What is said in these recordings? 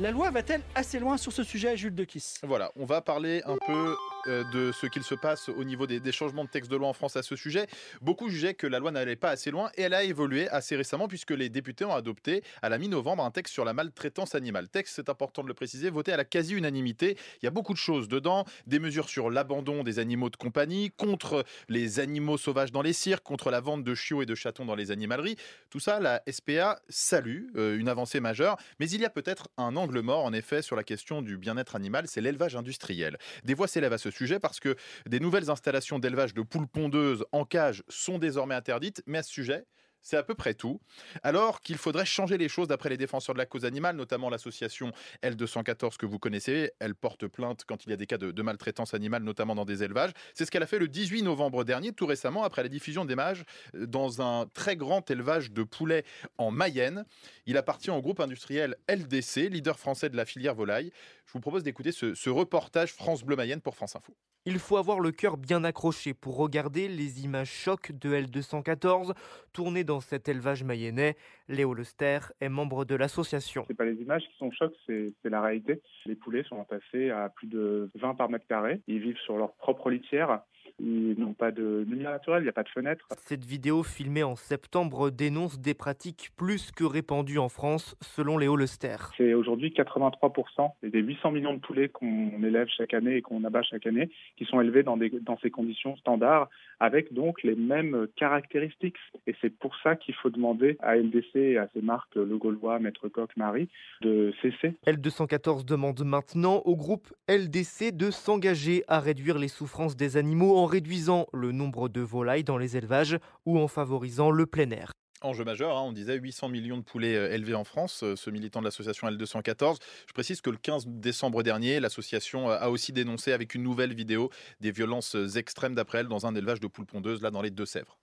La loi va-t-elle assez loin sur ce sujet, Jules de Kiss Voilà, on va parler un peu euh, de ce qu'il se passe au niveau des, changements de texte de loi en France à ce sujet. Beaucoup jugeaient que la loi n'allait pas assez loin et elle a évolué assez récemment puisque les députés ont adopté à la mi-novembre un texte sur la maltraitance animale. Texte, c'est important de le préciser, voté à la quasi-unanimité. Il y a beaucoup de choses dedans, des mesures sur l'abandon des animaux de compagnie, contre les animaux sauvages dans les cirques, contre la vente de chiots et de chatons dans les animaleries. Tout ça, la SPA salue, euh, une avancée majeure, mais il y a peut-être un angle mort en effet sur la question du bien-être animal, c'est l'élevage industriel. Des voix s'élèvent à ce sujet parce que des nouvelles installations d'élevage de poules pondeuses en cage sont désormais interdites, mais à ce sujet, c'est à peu près tout. Alors qu'il faudrait changer les choses d'après les défenseurs de la cause animale, notamment l'association L214 que vous connaissez. Elle porte plainte quand il y a des cas de, maltraitance animale, notamment dans des élevages. C'est ce qu'elle a fait le 18 novembre dernier, tout récemment, après la diffusion d'images euh, dans un très grand élevage de poulets en Mayenne. Il appartient au groupe industriel LDC, leader français de la filière volaille. Je vous propose d'écouter ce, ce reportage France Bleu Mayenne pour France Info. Il faut avoir le cœur bien accroché pour regarder les images chocs de L214 tournées dans cet élevage mayennais. Léo Lester est membre de l'association. C'est pas les images qui sont chocs, c'est c'est la réalité. Les poulets sont entassés à plus de 20 par mètre carré. Ils vivent sur leur propre litière. Ils n'ont pas de lumière naturelle, il n'y a pas de fenêtre. Cette vidéo filmée en septembre dénonce des pratiques plus que répandues en France, selon Léo Lester. C'est aujourd'hui 83% des 800 millions de poulets qu'on élève chaque année et qu'on abat chaque année qui sont élevés dans, des, dans ces conditions standards avec donc les mêmes caractéristiques. Et c'est pour ça qu'il faut demander à LDC et à ces marques Le Gaulois, Maître Coq, Marie de cesser. L214 demande maintenant au groupe LDC de s'engager à réduire les souffrances des animaux en réduisant le nombre de volailles dans les élevages ou en favorisant le plein air. Enjeu majeur, hein, on disait 800 millions de poulets euh, élevés en France, euh, ce militant de l'association L214. Je précise que le 15 décembre dernier, l'association euh, a aussi dénoncé avec une nouvelle vidéo des violences extrêmes d'après elle dans un élevage de poules pondeuses, là dans les Deux-Sèvres.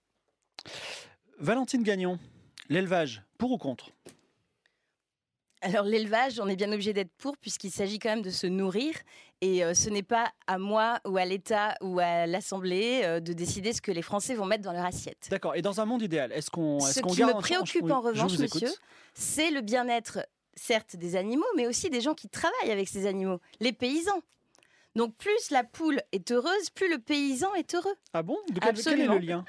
Valentine Gagnon, l'élevage, pour ou contre? Alors l'élevage, on est bien obligé d'être pour puisqu'il s'agit quand même de se nourrir et euh, ce n'est pas à moi ou à l'État ou à l'Assemblée euh, de décider ce que les Français vont mettre dans leur assiette. D'accord. Et dans un monde idéal, est-ce qu'on est Ce qui me préoccupe en revanche, monsieur, c'est le bien-être, certes, des animaux, mais aussi des gens qui travaillent avec ces animaux, les paysans. Donc plus la poule est heureuse, plus le paysan est heureux. Ah bon? De quel, quel est le lien?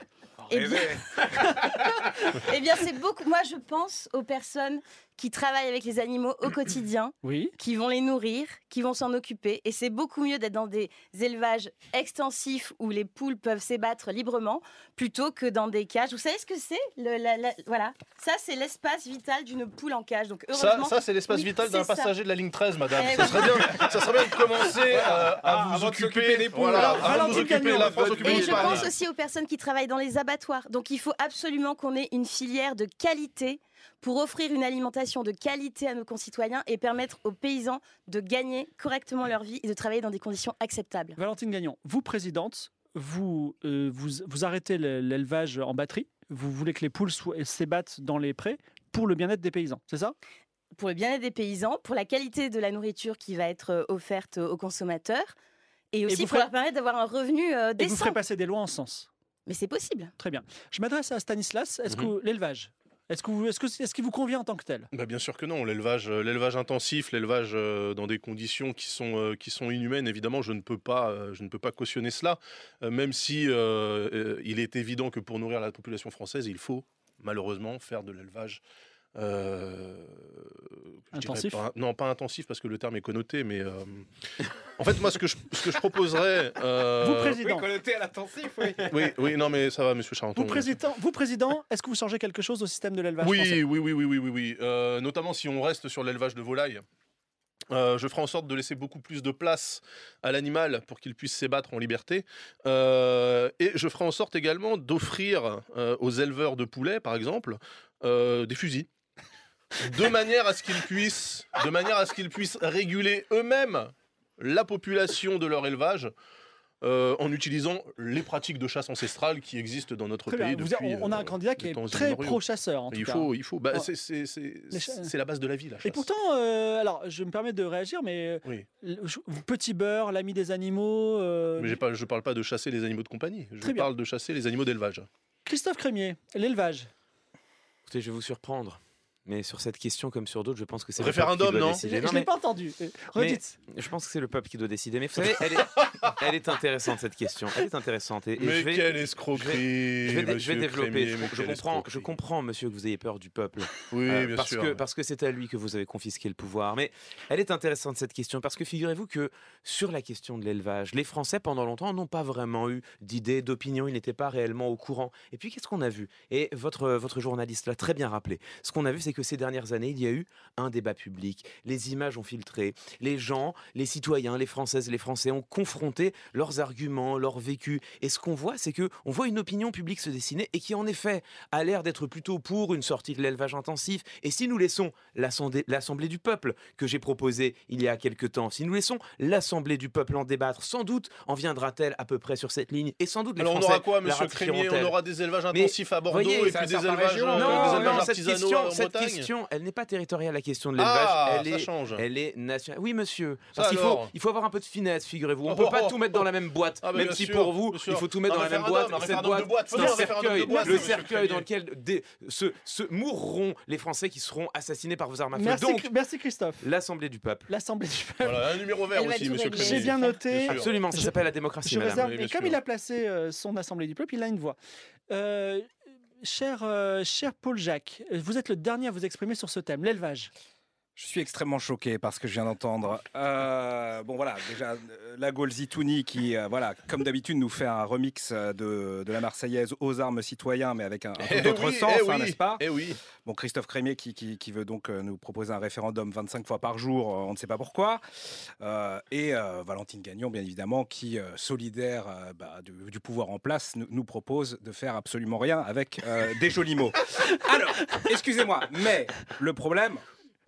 Eh bien, eh bien c'est beaucoup. Moi, je pense aux personnes qui travaillent avec les animaux au quotidien, Oui. qui vont les nourrir, qui vont s'en occuper. Et c'est beaucoup mieux d'être dans des élevages extensifs où les poules peuvent s'ébattre librement plutôt que dans des cages. Vous savez ce que c'est Le- la- la- Voilà. Ça, c'est l'espace vital d'une poule en cage. Donc, Ça, heureusement. ça c'est l'espace Oui, vital d'un passager de la ligne 13, madame. Eh ça, oui. serait bien, ça serait bien de commencer euh, à Ah, vous occuper des poules. Voilà, vous occuper la France, occuper Et je pense aussi aux personnes qui travaillent dans les abattoirs. Donc il faut absolument qu'on ait une filière de qualité pour offrir une alimentation de qualité à nos concitoyens et permettre aux paysans de gagner correctement leur vie et de travailler dans des conditions acceptables. Valentine Gagnon, vous, présidente, vous, euh, vous, vous arrêtez le- l'élevage en batterie. Vous voulez que les poules s'ébattent dans les prés pour le bien-être des paysans, c'est ça? Pour le bien-être des paysans, pour la qualité de la nourriture qui va être euh, offerte aux consommateurs et aussi pour ferez- leur permettre d'avoir un revenu euh, Et vous décent. ferez passer des lois en sens. Mais c'est possible. Très bien. Je m'adresse à Stanislas. Est-ce Mhm. que l'élevage, est-ce que est-ce que est-ce qu'il vous convient en tant que tel? Bah, bien sûr que non, l'élevage, euh, l'élevage intensif, l'élevage euh, dans des conditions qui sont, euh, qui sont inhumaines, évidemment, je ne peux pas, je ne peux pas cautionner cela, même si il est évident que pour nourrir la population française, il faut malheureusement faire de l'élevage. Euh, Intensif pas- non, pas intensif parce que le terme est connoté, mais euh, En fait, moi, ce que je, ce que je proposerais. euh, Vous, président, connoté à l'intensif, oui. oui, oui, non, mais ça va, monsieur Charenton. vous, président, vous, président, est-ce que vous changez quelque chose au système de l'élevage français Oui, oui, oui, oui, oui, oui, oui. Euh, notamment si on reste sur l'élevage de volailles. Euh, je ferai en sorte de laisser beaucoup plus de place à l'animal pour qu'il puisse s'ébattre en liberté. Euh, et je ferai en sorte également d'offrir euh, aux éleveurs de poulets, par exemple, euh, des fusils. De manière à ce qu'ils puissent, de manière à ce qu'ils puissent réguler eux-mêmes la population de leur élevage euh, en utilisant les pratiques de chasse ancestrale qui existent dans notre pays on a un euh, candidat qui est très pro-chasseur, en tout Il cas. faut, il faut. Bah, Ouais. c'est- la base de la vie, la chasse. Et pourtant, euh, alors, je me permets de réagir, mais Oui. le- je- petit beurre, l'ami des animaux. euh, Mais pas, je parle pas de chasser les animaux de compagnie. Je Très bien. parle de chasser les animaux d'élevage. Christophe Crémier, l'élevage. Écoutez, je vais vous surprendre. Mais sur cette question, comme sur d'autres, je pense que c'est Référendum, le peuple qui doit non décider. Je Non, ne l'ai mais pas entendu. Euh, Redites. je pense que c'est le peuple qui doit décider. Mais vous savez, elle est, elle est intéressante cette question. Elle est intéressante. Et, et mais je vais, quelle je escroquerie vais, je vais monsieur développer. Crémier, Je, je comprends, je comprends, monsieur, que vous ayez peur du peuple. Oui, Euh, bien parce sûr. Que, parce que c'est à lui que vous avez confisqué le pouvoir. Mais elle est intéressante cette question parce que figurez-vous que sur la question de l'élevage, les Français pendant longtemps n'ont pas vraiment eu d'idées, d'opinion, ils n'étaient pas réellement au courant. Et puis qu'est-ce qu'on a vu? Et votre, votre journaliste l'a très bien rappelé. Ce qu'on a vu, c'est que ces dernières années, il y a eu un débat public, les images ont filtré, les gens, les citoyens, les Françaises, les Français ont confronté leurs arguments, leur vécu. Et ce qu'on voit, c'est que on voit une opinion publique se dessiner et qui en effet a l'air d'être plutôt pour une sortie de l'élevage intensif. Et si nous laissons l'Assemblée du peuple que j'ai proposée il y a quelque temps, si nous laissons l'Assemblée du peuple en débattre, sans doute en viendra-t-elle à peu près sur cette ligne. Et sans doute les Alors on Français aura quoi, monsieur Crémier? On aura des élevages Mais, intensifs à Bordeaux voyez, et puis des élevages, région. euh, Non, des élevages non, cette question, en cette Bretagne. Question, elle n'est pas territoriale la question de l'élevage. Ah, elle ça est, change. elle est nationale. Oui, monsieur. Parce qu'il faut, il faut avoir un peu de finesse, figurez-vous. On ne Oh, peut pas oh, tout mettre dans la même boîte. Ah, même si sûr, pour vous, il faut tout mettre Un dans la même boîte. un Cette boîte, c'est un cercueil, le cercueil dans lequel se, mourront les Français qui seront assassinés par vos armes à feu. Merci, Donc, merci Christophe. l'Assemblée du peuple. L'Assemblée du peuple. Voilà, un numéro vert aussi, monsieur. J'ai bien noté. Absolument, ça s'appelle la démocratie, et comme il a placé euh, son Assemblée du peuple, il a une voix. Euh, cher, euh, cher Paul Jacques, vous êtes le dernier à vous exprimer sur ce thème, l'élevage. Je suis extrêmement choqué par ce que je viens d'entendre. Euh, bon voilà, déjà euh, la Golzitouni qui, euh, voilà, comme d'habitude, nous fait un remix de, de la Marseillaise aux armes citoyens, mais avec un, un peu Eh d'autre oui, sens, eh hein, n'est-ce pas Eh oui. Bon, Christophe Crémier qui, qui- qui veut donc nous proposer un référendum 25 fois par jour, on ne sait pas pourquoi. Euh, et Valentine Gagnon, bien évidemment, qui, solidaire bah, du, du pouvoir en place, nous, nous propose de faire absolument rien avec des jolis mots. Alors, excusez-moi, mais le problème,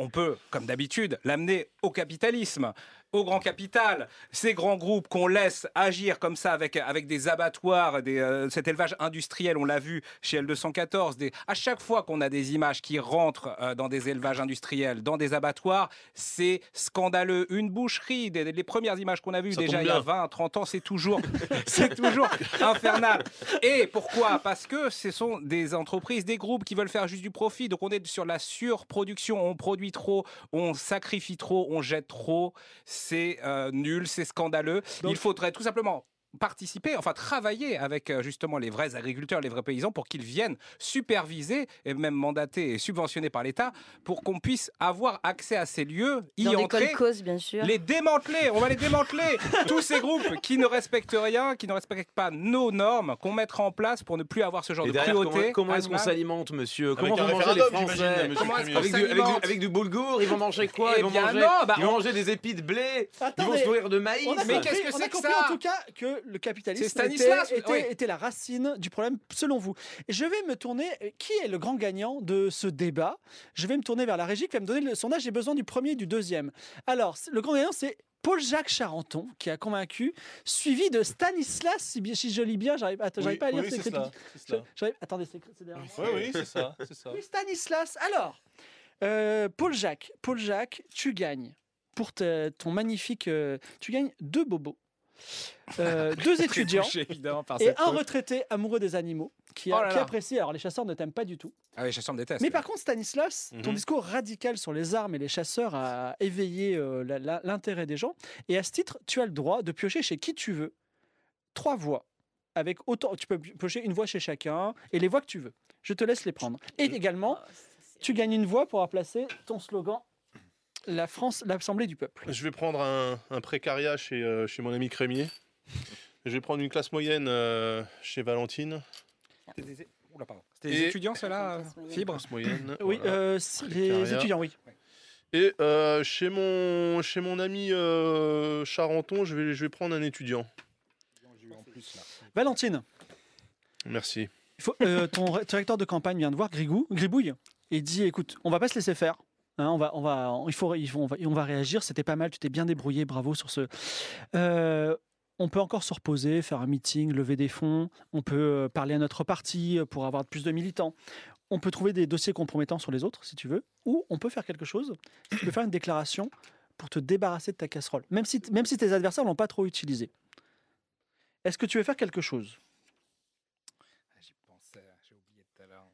on peut, comme d'habitude, l'amener au capitalisme, au grand capital, ces grands groupes qu'on laisse agir comme ça avec, avec des abattoirs, des, euh, cet élevage industriel, on l'a vu chez L214, des, à chaque fois qu'on a des images qui rentrent euh, dans des élevages industriels, dans des abattoirs, c'est scandaleux. Une boucherie, des- les premières images qu'on a vues Ça déjà il y a bien. 20, 30 ans, c'est toujours, c'est toujours infernal. Et pourquoi? Parce que ce sont des entreprises, des groupes qui veulent faire juste du profit. Donc on est sur la surproduction, on produit trop, on sacrifie trop, on jette trop. C'est euh, nul, c'est scandaleux. Donc- Il faudrait tout simplement participer, enfin travailler avec euh, justement les vrais agriculteurs, les vrais paysans pour qu'ils viennent superviser et même mandater et subventionner par l'État pour qu'on puisse avoir accès à ces lieux, y Dans des entrer colcos, bien sûr. les démanteler, on va les démanteler. Tous ces groupes qui ne respectent rien, qui ne respectent pas nos normes, qu'on mettra en place pour ne plus avoir ce genre Et de derrière, cruauté. comment, comment est-ce qu'on s'alimente, monsieur Avec Comment un vont manger les Français Comment avec du, avec, du, s'alimente avec du boulgour, ils vont manger quoi? Eh ils, vont bien manger, non, bah, ils vont on- manger des épis de blé, ils vont se nourrir de maïs? Mais qu'est-ce que c'est que ça en tout cas que le capitalisme était, était- oui. était la racine du problème selon vous. Et je vais me tourner, qui est le grand gagnant de ce débat? Je vais me tourner vers la régie qui va me donner le sondage. J'ai besoin du premier et du deuxième. Alors, le grand gagnant, c'est Paul-Jacques Charenton qui a convaincu, suivi de Stanislas, si, je lis bien, j'arrive pas à lire. oui, c'est cela, cela. Attendez, c'est derrière. Oui, oui, c'est ça, c'est ça. Oui, Stanislas. Alors, euh, Paul Jacques, Paul Jacques, tu gagnes pour te- ton magnifique, euh, tu gagnes deux bobos, euh, deux étudiants et un retraité amoureux des animaux qui, a- Oh là qui là. apprécie. Alors les chasseurs ne t'aiment pas du tout. Ah oui, chasseur me déteste. Mais par contre, Stanislas, ton Mhm. discours radical sur les armes et les chasseurs a éveillé euh, l'intérêt des gens. Et à ce titre, tu as le droit de piocher chez qui tu veux trois voix. Avec autant, tu peux piocher une voix chez chacun et les voix que tu veux. Je te laisse les prendre. Et également, Oh, c'est- tu gagnes une voix pour remplacer ton slogan La France, l'Assemblée du peuple. Je vais prendre un, un précaria chez, euh, chez mon ami Crémier. Je vais prendre une classe moyenne euh, chez Valentine. C'était des, Oula, pardon. C'était des Et- étudiants, ceux-là euh, Fibre Classe moyenne. Oui, voilà. euh, c'est les étudiants, oui. Et euh, chez, mon, chez mon ami euh, Charenton, je vais, je vais prendre un étudiant. Valentine, Merci. il faut, euh, ton ré- directeur de campagne vient de voir Grigou, Gribouille et dit écoute, on va pas se laisser faire. Hein, on va, on va, il faut, il faut- on va, on va réagir. C'était pas mal. Tu t'es bien débrouillé. Bravo sur ce. Euh, on peut encore se reposer, faire un meeting, lever des fonds. On peut euh, parler à notre parti euh, pour avoir plus de militants. On peut trouver des dossiers compromettants sur les autres, si tu veux. Ou on peut faire quelque chose. Tu peux faire une déclaration pour te débarrasser de ta casserole, même si, même si tes adversaires l'ont pas trop utilisé. Est-ce que tu veux faire quelque chose? Ah, J'y pensais, j'ai oublié tout à l'heure.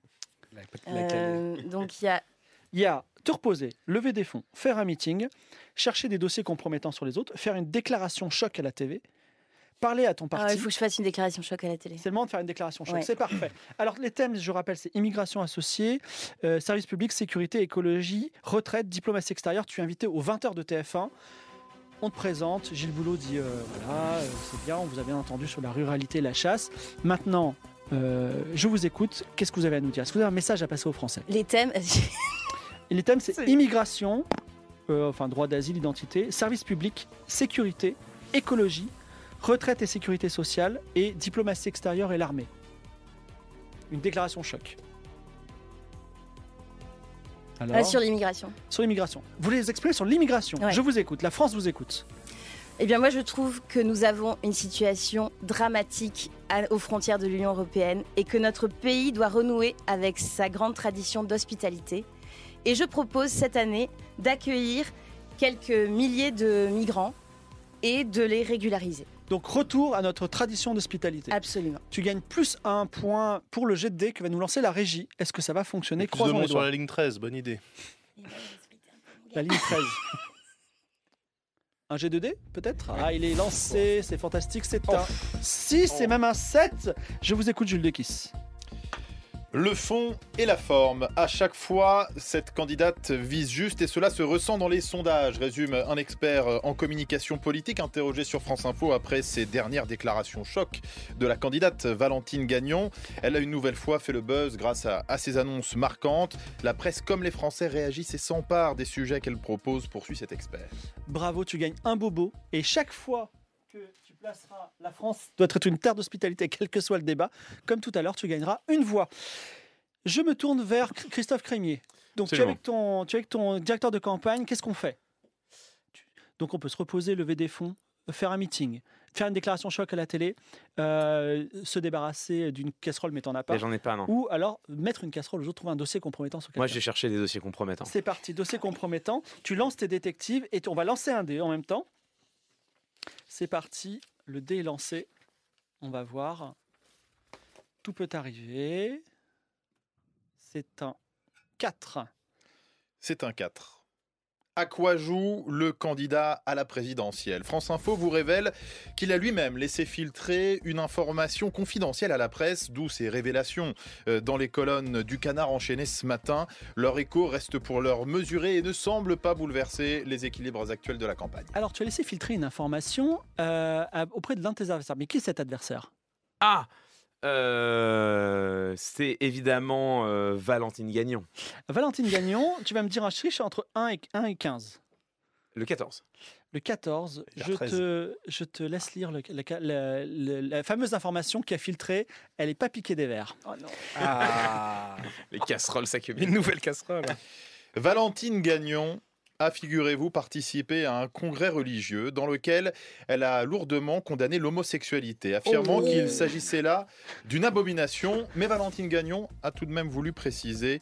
Euh, donc il y a Il y a te reposer, lever des fonds, faire un meeting, chercher des dossiers compromettants sur les autres, faire une déclaration choc à la TV, parler à ton Ah, parti. il faut que je fasse une déclaration choc à la télé. C'est le moment de faire une déclaration choc. Ouais. C'est parfait. Alors, les thèmes, je rappelle, c'est immigration associée, euh, service public, sécurité, écologie, retraite, diplomatie extérieure. Tu es invité aux 20h de TF1. On te présente. Gilles Boulot dit euh, voilà, euh, c'est bien, on vous a bien entendu sur la ruralité et la chasse. Maintenant, je vous écoute. Qu'est-ce que vous avez à nous dire? Est-ce que vous avez un message à passer aux Français? Les thèmes, Et les thèmes, c'est immigration, euh, enfin droit d'asile, identité, service public, sécurité, écologie, retraite et sécurité sociale, et diplomatie extérieure et l'armée. Une déclaration choc. Alors, Ah, sur l'immigration. sur l'immigration. Vous voulez les exprimer sur l'immigration Ouais. Je vous écoute. La France vous écoute. Eh bien, moi, je trouve que nous avons une situation dramatique à- aux frontières de l'Union européenne et que notre pays doit renouer avec sa grande tradition d'hospitalité. Et je propose cette année d'accueillir quelques milliers de migrants et de les régulariser. Donc retour à notre tradition d'hospitalité. Absolument. Tu gagnes plus un point pour le jet de dés que va nous lancer la régie. Est-ce que ça va fonctionner? Plus de monde sur la ligne 13, bonne idée. La ligne 13. Un G2D, peut-être? Ah, il est lancé, c'est fantastique, c'est un 6, c'est même un 7. Je vous écoute, Jules Dekiss. Le fond et la forme. À chaque fois, cette candidate vise juste et cela se ressent dans les sondages, résume un expert en communication politique interrogé sur France Info après ses dernières déclarations choc de la candidate Valentine Gagnon. Elle a une nouvelle fois fait le buzz grâce à, à ses annonces marquantes. La presse comme les Français réagissent et s'emparent des sujets qu'elle propose, poursuit cet expert. Bravo, tu gagnes un bobo. Et chaque fois que la France doit être une terre d'hospitalité, quel que soit le débat, comme tout à l'heure, tu gagneras une voix. Je me tourne vers Chr- Christophe Crémier. Donc tu es, avec ton, tu es avec ton directeur de campagne, qu'est-ce qu'on fait? Donc on peut se reposer, lever des fonds, faire un meeting, faire une déclaration choc à la télé, euh, se débarrasser d'une casserole mais t'en as pas. J'en ai pas, non. Ou alors mettre une casserole autres, trouver un dossier compromettant sur. Moi, j'ai cherché des dossiers compromettants. C'est parti, dossier compromettant. Tu lances tes détectives et on va lancer un dé en même temps. C'est parti, le dé est lancé. On va voir. Tout peut arriver. C'est un 4. C'est un 4. À quoi joue le candidat à la présidentielle France Info vous révèle qu'il a lui-même laissé filtrer une information confidentielle à la presse, d'où ces révélations euh, dans les colonnes du canard enchaîné ce matin. Leur écho reste pour l'heure mesuré et ne semble pas bouleverser les équilibres actuels de la campagne. Alors, tu as laissé filtrer une information euh, auprès de l'un de tes adversaires. Mais qui est cet adversaire? Ah euh, C'est évidemment euh, Valentine Gagnon. Valentine Gagnon, tu vas me dire un chiffre entre 1 et, 1 et 15. Le 14. Le 14, Vers je 13. te, je te laisse lire le- la, la- la- la fameuse information qui a filtré. Elle n'est pas piquée des verres. Ah, Les casseroles s'accumulent. une nouvelle casserole. Valentine Gagnon a, figurez-vous, participé à un congrès religieux dans lequel elle a lourdement condamné l'homosexualité, affirmant Oh. qu'il s'agissait là d'une abomination. Mais Valentine Gagnon a tout de même voulu préciser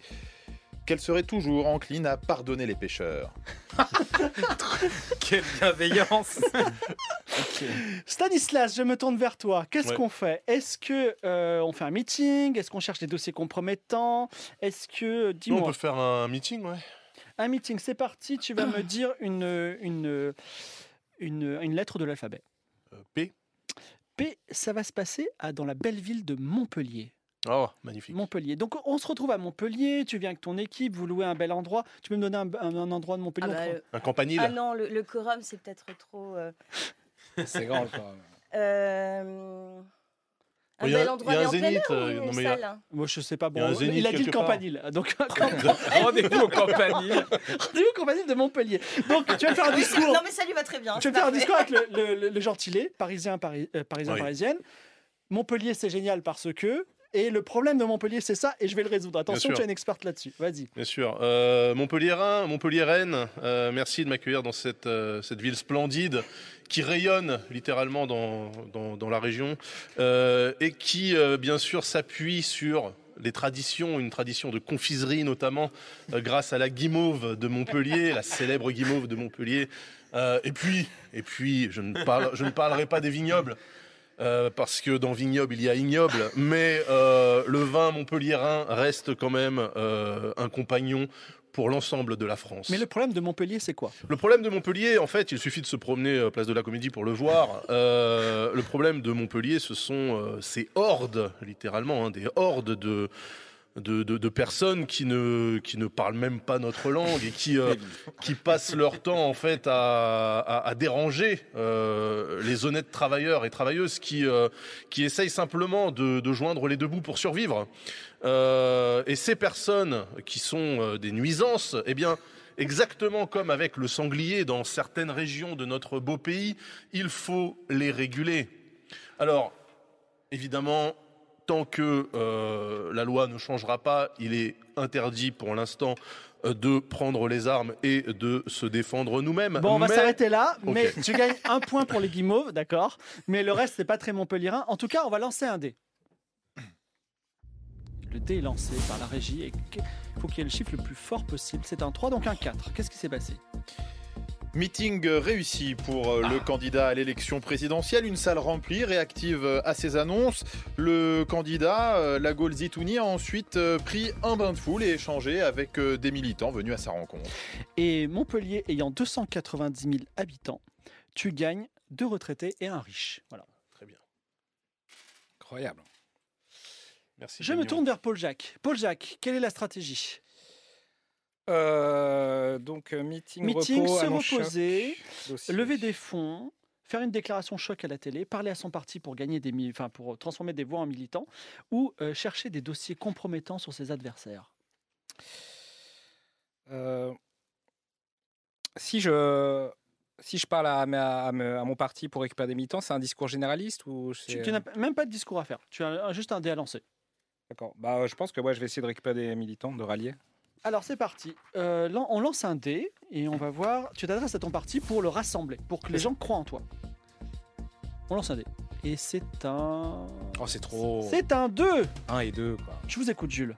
qu'elle serait toujours encline à pardonner les pécheurs. Quelle bienveillance. Stanislas, je me tourne vers toi. Qu'est-ce Ouais. qu'on fait? Est-ce que euh, on fait un meeting? Est-ce qu'on cherche des dossiers compromettants? Est-ce que Nous, on dis-moi peut faire un meeting, ouais. Un meeting C'est parti. Tu vas me dire une une une, une lettre de l'alphabet. Euh, P. P. Ça va se passer à, dans la belle ville de Montpellier. Oh, magnifique. Montpellier. Donc on se retrouve à Montpellier, tu viens avec ton équipe, vous louez un bel endroit. Tu peux me donner un, un- un endroit de Montpellier Ah bah, le- Un campanile Ah non, le, le quorum, c'est peut-être trop. euh, C'est grand quand même. euh, Un Il y a- bel il endroit y a mais un en plein zénith, air ou euh, salle? Hein Moi je sais pas, Il y a un bon, zénith il a dit le campanile. Donc Rendez-vous au campanile. rendez-vous au campanile de Montpellier. Donc tu vas faire un discours. Non, mais ça lui va très bien. Tu vas faire un discours avec le, le, le- le gentilé, parisien, pari- euh, parisien, Oui. parisienne. Montpellier, c'est génial parce que. Et le problème de Montpellier, c'est ça, et je vais le résoudre. Attention, tu es une experte là-dessus. Vas-y. Bien sûr. Euh, Montpellier-Rhin, Montpellier-Rennes, euh, merci de m'accueillir dans cette, euh, cette ville splendide qui rayonne littéralement dans, dans, dans la région euh, et qui, bien sûr, s'appuie sur les traditions, une tradition de confiserie notamment, euh, grâce à la guimauve de Montpellier, la célèbre guimauve de Montpellier. Euh, et puis, et puis je, ne parle, je ne parlerai pas des vignobles. Euh, parce que dans vignoble il y a ignoble, mais euh, le vin montpelliérain reste quand même euh, un compagnon pour l'ensemble de la France. Mais le problème de Montpellier, c'est quoi? Le problème de Montpellier, en fait, il suffit de se promener euh, place de la Comédie pour le voir. Le problème de Montpellier, ce sont ces hordes, littéralement, hein, des hordes de, de, de- de personnes qui ne, qui ne parlent même pas notre langue et qui, euh, qui passent leur temps, en fait, à, à- à déranger euh, les honnêtes travailleurs et travailleuses qui, euh, qui essayent simplement de, de joindre les deux bouts pour survivre. Euh, et ces personnes qui sont euh, des nuisances, eh bien, exactement comme avec le sanglier dans certaines régions de notre beau pays, il faut les réguler. Alors, évidemment, tant que euh, la loi ne changera pas, il est interdit pour l'instant euh, de prendre les armes et de se défendre nous-mêmes. Bon, on va Mais- s'arrêter là, mais tu gagnes un point pour les guimauves, d'accord Mais le reste, c'est pas très montpellierin. En tout cas, on va lancer un dé. Le dé est lancé par la régie et il faut qu'il y ait le chiffre le plus fort possible. C'est un 3, donc un 4. Qu'est-ce qui s'est passé? Meeting réussi pour euh, le candidat à l'élection présidentielle. Une salle remplie, réactive euh, à ses annonces. Le candidat, euh, la Gaule Zitouni, a ensuite pris un bain de foule et échangé avec des militants venus à sa rencontre. Et Montpellier ayant 290 000 habitants, tu gagnes deux retraités et un riche. Voilà. Très bien. Incroyable. Merci. Je me tourne vers Paul Jacques. Paul Jacques, quelle est la stratégie? Euh, donc, euh, meeting, Meeting, repos, se reposer, lever des fonds, faire une déclaration choc à la télé, parler à son parti pour gagner des, enfin pour transformer des voix en militants, ou euh, chercher des dossiers compromettants sur ses adversaires. Euh, si je si je parle à, mon parti pour récupérer des militants, c'est un discours généraliste ou Tu, n'as même pas de discours à faire. Tu as juste un dé à lancer. D'accord. Bah, je pense que ouais, je vais essayer de récupérer des militants, de rallier. Alors c'est parti. Euh, lan- on lance un dé et on va voir. Tu t'adresses à ton parti pour le rassembler, pour que les gens croient en toi. On lance un dé. Et c'est un. Oh, c'est trop. C'est un 2 1 et 2 quoi. Je vous écoute, Jules.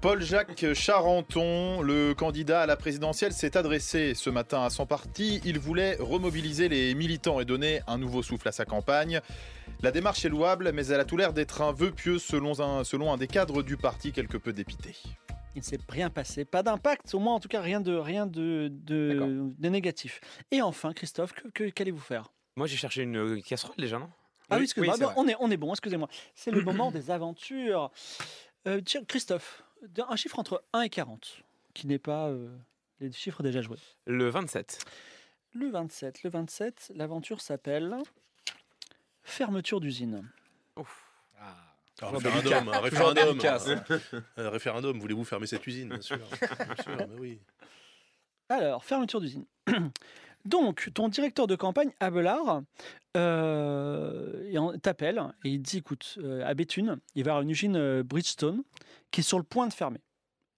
Paul-Jacques Charenton, le candidat à la présidentielle, s'est adressé ce matin à son parti. Il voulait remobiliser les militants et donner un nouveau souffle à sa campagne. La démarche est louable, mais elle a tout l'air d'être un vœu pieux selon un, selon un des cadres du parti quelque peu dépité. Il ne s'est rien passé, pas d'impact, au moins en tout cas rien de, rien de, de, de négatif. Et enfin, Christophe, que, que- qu'allez-vous faire? Moi, j'ai cherché une euh, casserole déjà, non? Ah oui, excusez-moi, on, est, on est bon, excusez-moi. C'est le moment des aventures. Euh, tiens, Christophe, un chiffre entre 1 et 40, qui n'est pas euh, les chiffres déjà joués. Le 27. Le 27, le 27, l'aventure s'appelle Fermeture d'usine. Ah. Un référendum, délicat. un référendum. délicat, ça. Un référendum, voulez-vous fermer cette usine Bien sûr. Bien sûr, mais oui. Alors, fermeture d'usine. Donc, ton directeur de campagne, Abelard, euh, t'appelle et il dit écoute, euh, à Béthune, il va y avoir une usine euh, Bridgestone qui est sur le point de fermer.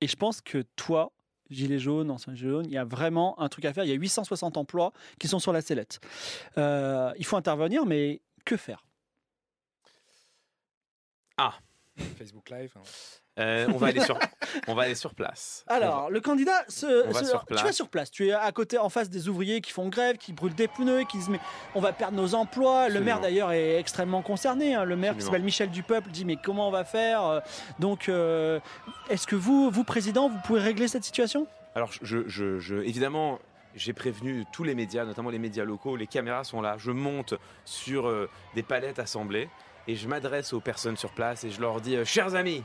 Et je pense que toi, Gilet jaune, ancien gilet jaune, il y a vraiment un truc à faire. Il y a 860 emplois qui sont sur la sellette. Euh, il faut intervenir, mais que faire? Facebook Live. hein. Euh, on, va aller sur, on va aller sur place. Alors, le candidat, se, on va se- sur tu vas sur place. Tu es à côté, en face des ouvriers qui font grève, qui brûlent des pneus, qui disent mais on va perdre nos emplois. Le maire Absolument. d'ailleurs est extrêmement concerné. hein. Le maire qui Absolument. s'appelle Michel Dupeuple dit mais comment on va faire Euh, Donc, euh, est-ce que vous, vous président, vous pouvez régler cette situation? Alors, je, je- je- évidemment, j'ai prévenu tous les médias, notamment les médias locaux. Les caméras sont là. Je monte sur euh, des palettes assemblées et je m'adresse aux personnes sur place et je leur dis, euh, chers amis,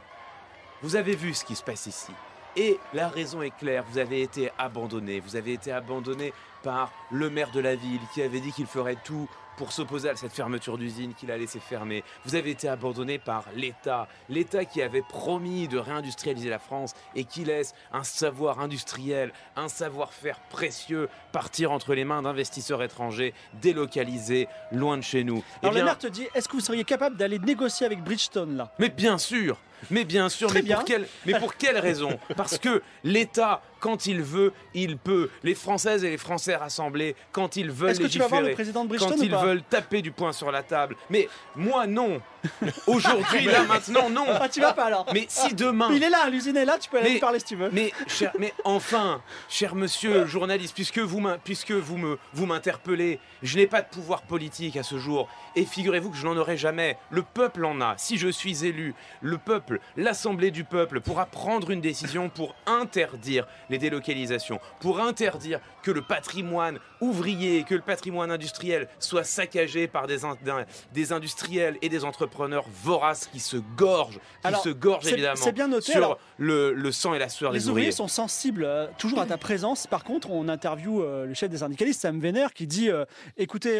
vous avez vu ce qui se passe ici. Et la raison est claire, vous avez été abandonnés. Vous avez été abandonnés par le maire de la ville qui avait dit qu'il ferait tout pour s'opposer à cette fermeture d'usine qu'il a laissé fermer. Vous avez été abandonné par l'État, l'État qui avait promis de réindustrialiser la France et qui laisse un savoir industriel, un savoir-faire précieux partir entre les mains d'investisseurs étrangers délocalisés loin de chez nous. Alors Eh le bien, maire te dit, est-ce que vous seriez capable d'aller négocier avec Bridgestone là? Mais bien sûr, mais bien sûr, Très mais pour, quelle, mais pour quelle raison? Parce que l'État, quand il veut, il peut. Les Françaises et les Français rassemblés, quand ils veulent Est-ce que tu vas voir le légiférer, président de quand ou ils pas? veulent taper du poing sur la table. Mais moi, non. Aujourd'hui, là, maintenant, non. Ah, tu vas pas alors Mais si demain... Il est là, l'usine est là, tu peux aller Mais- lui parler si tu veux. Mais, cher, mais enfin, cher monsieur journaliste, puisque vous puisque vous me vous m'interpellez, je n'ai pas de pouvoir politique à ce jour. Et figurez-vous que je n'en aurai jamais. Le peuple en a. Si je suis élu, le peuple, l'assemblée du peuple pourra prendre une décision pour interdire les délocalisations, pour interdire que le patrimoine ouvrier, que le patrimoine industriel soit saccagé par des, in- des industriels et des voraces qui se gorgent, qui Alors, se c'est- évidemment c'est bien noté, sur alors- le, le sang et la sueur Les des ouvriers ouvriers. sont sensibles euh, toujours à ta présence. Par contre, on interview euh, le chef des syndicalistes, Sam Vénère, qui dit euh, écoutez,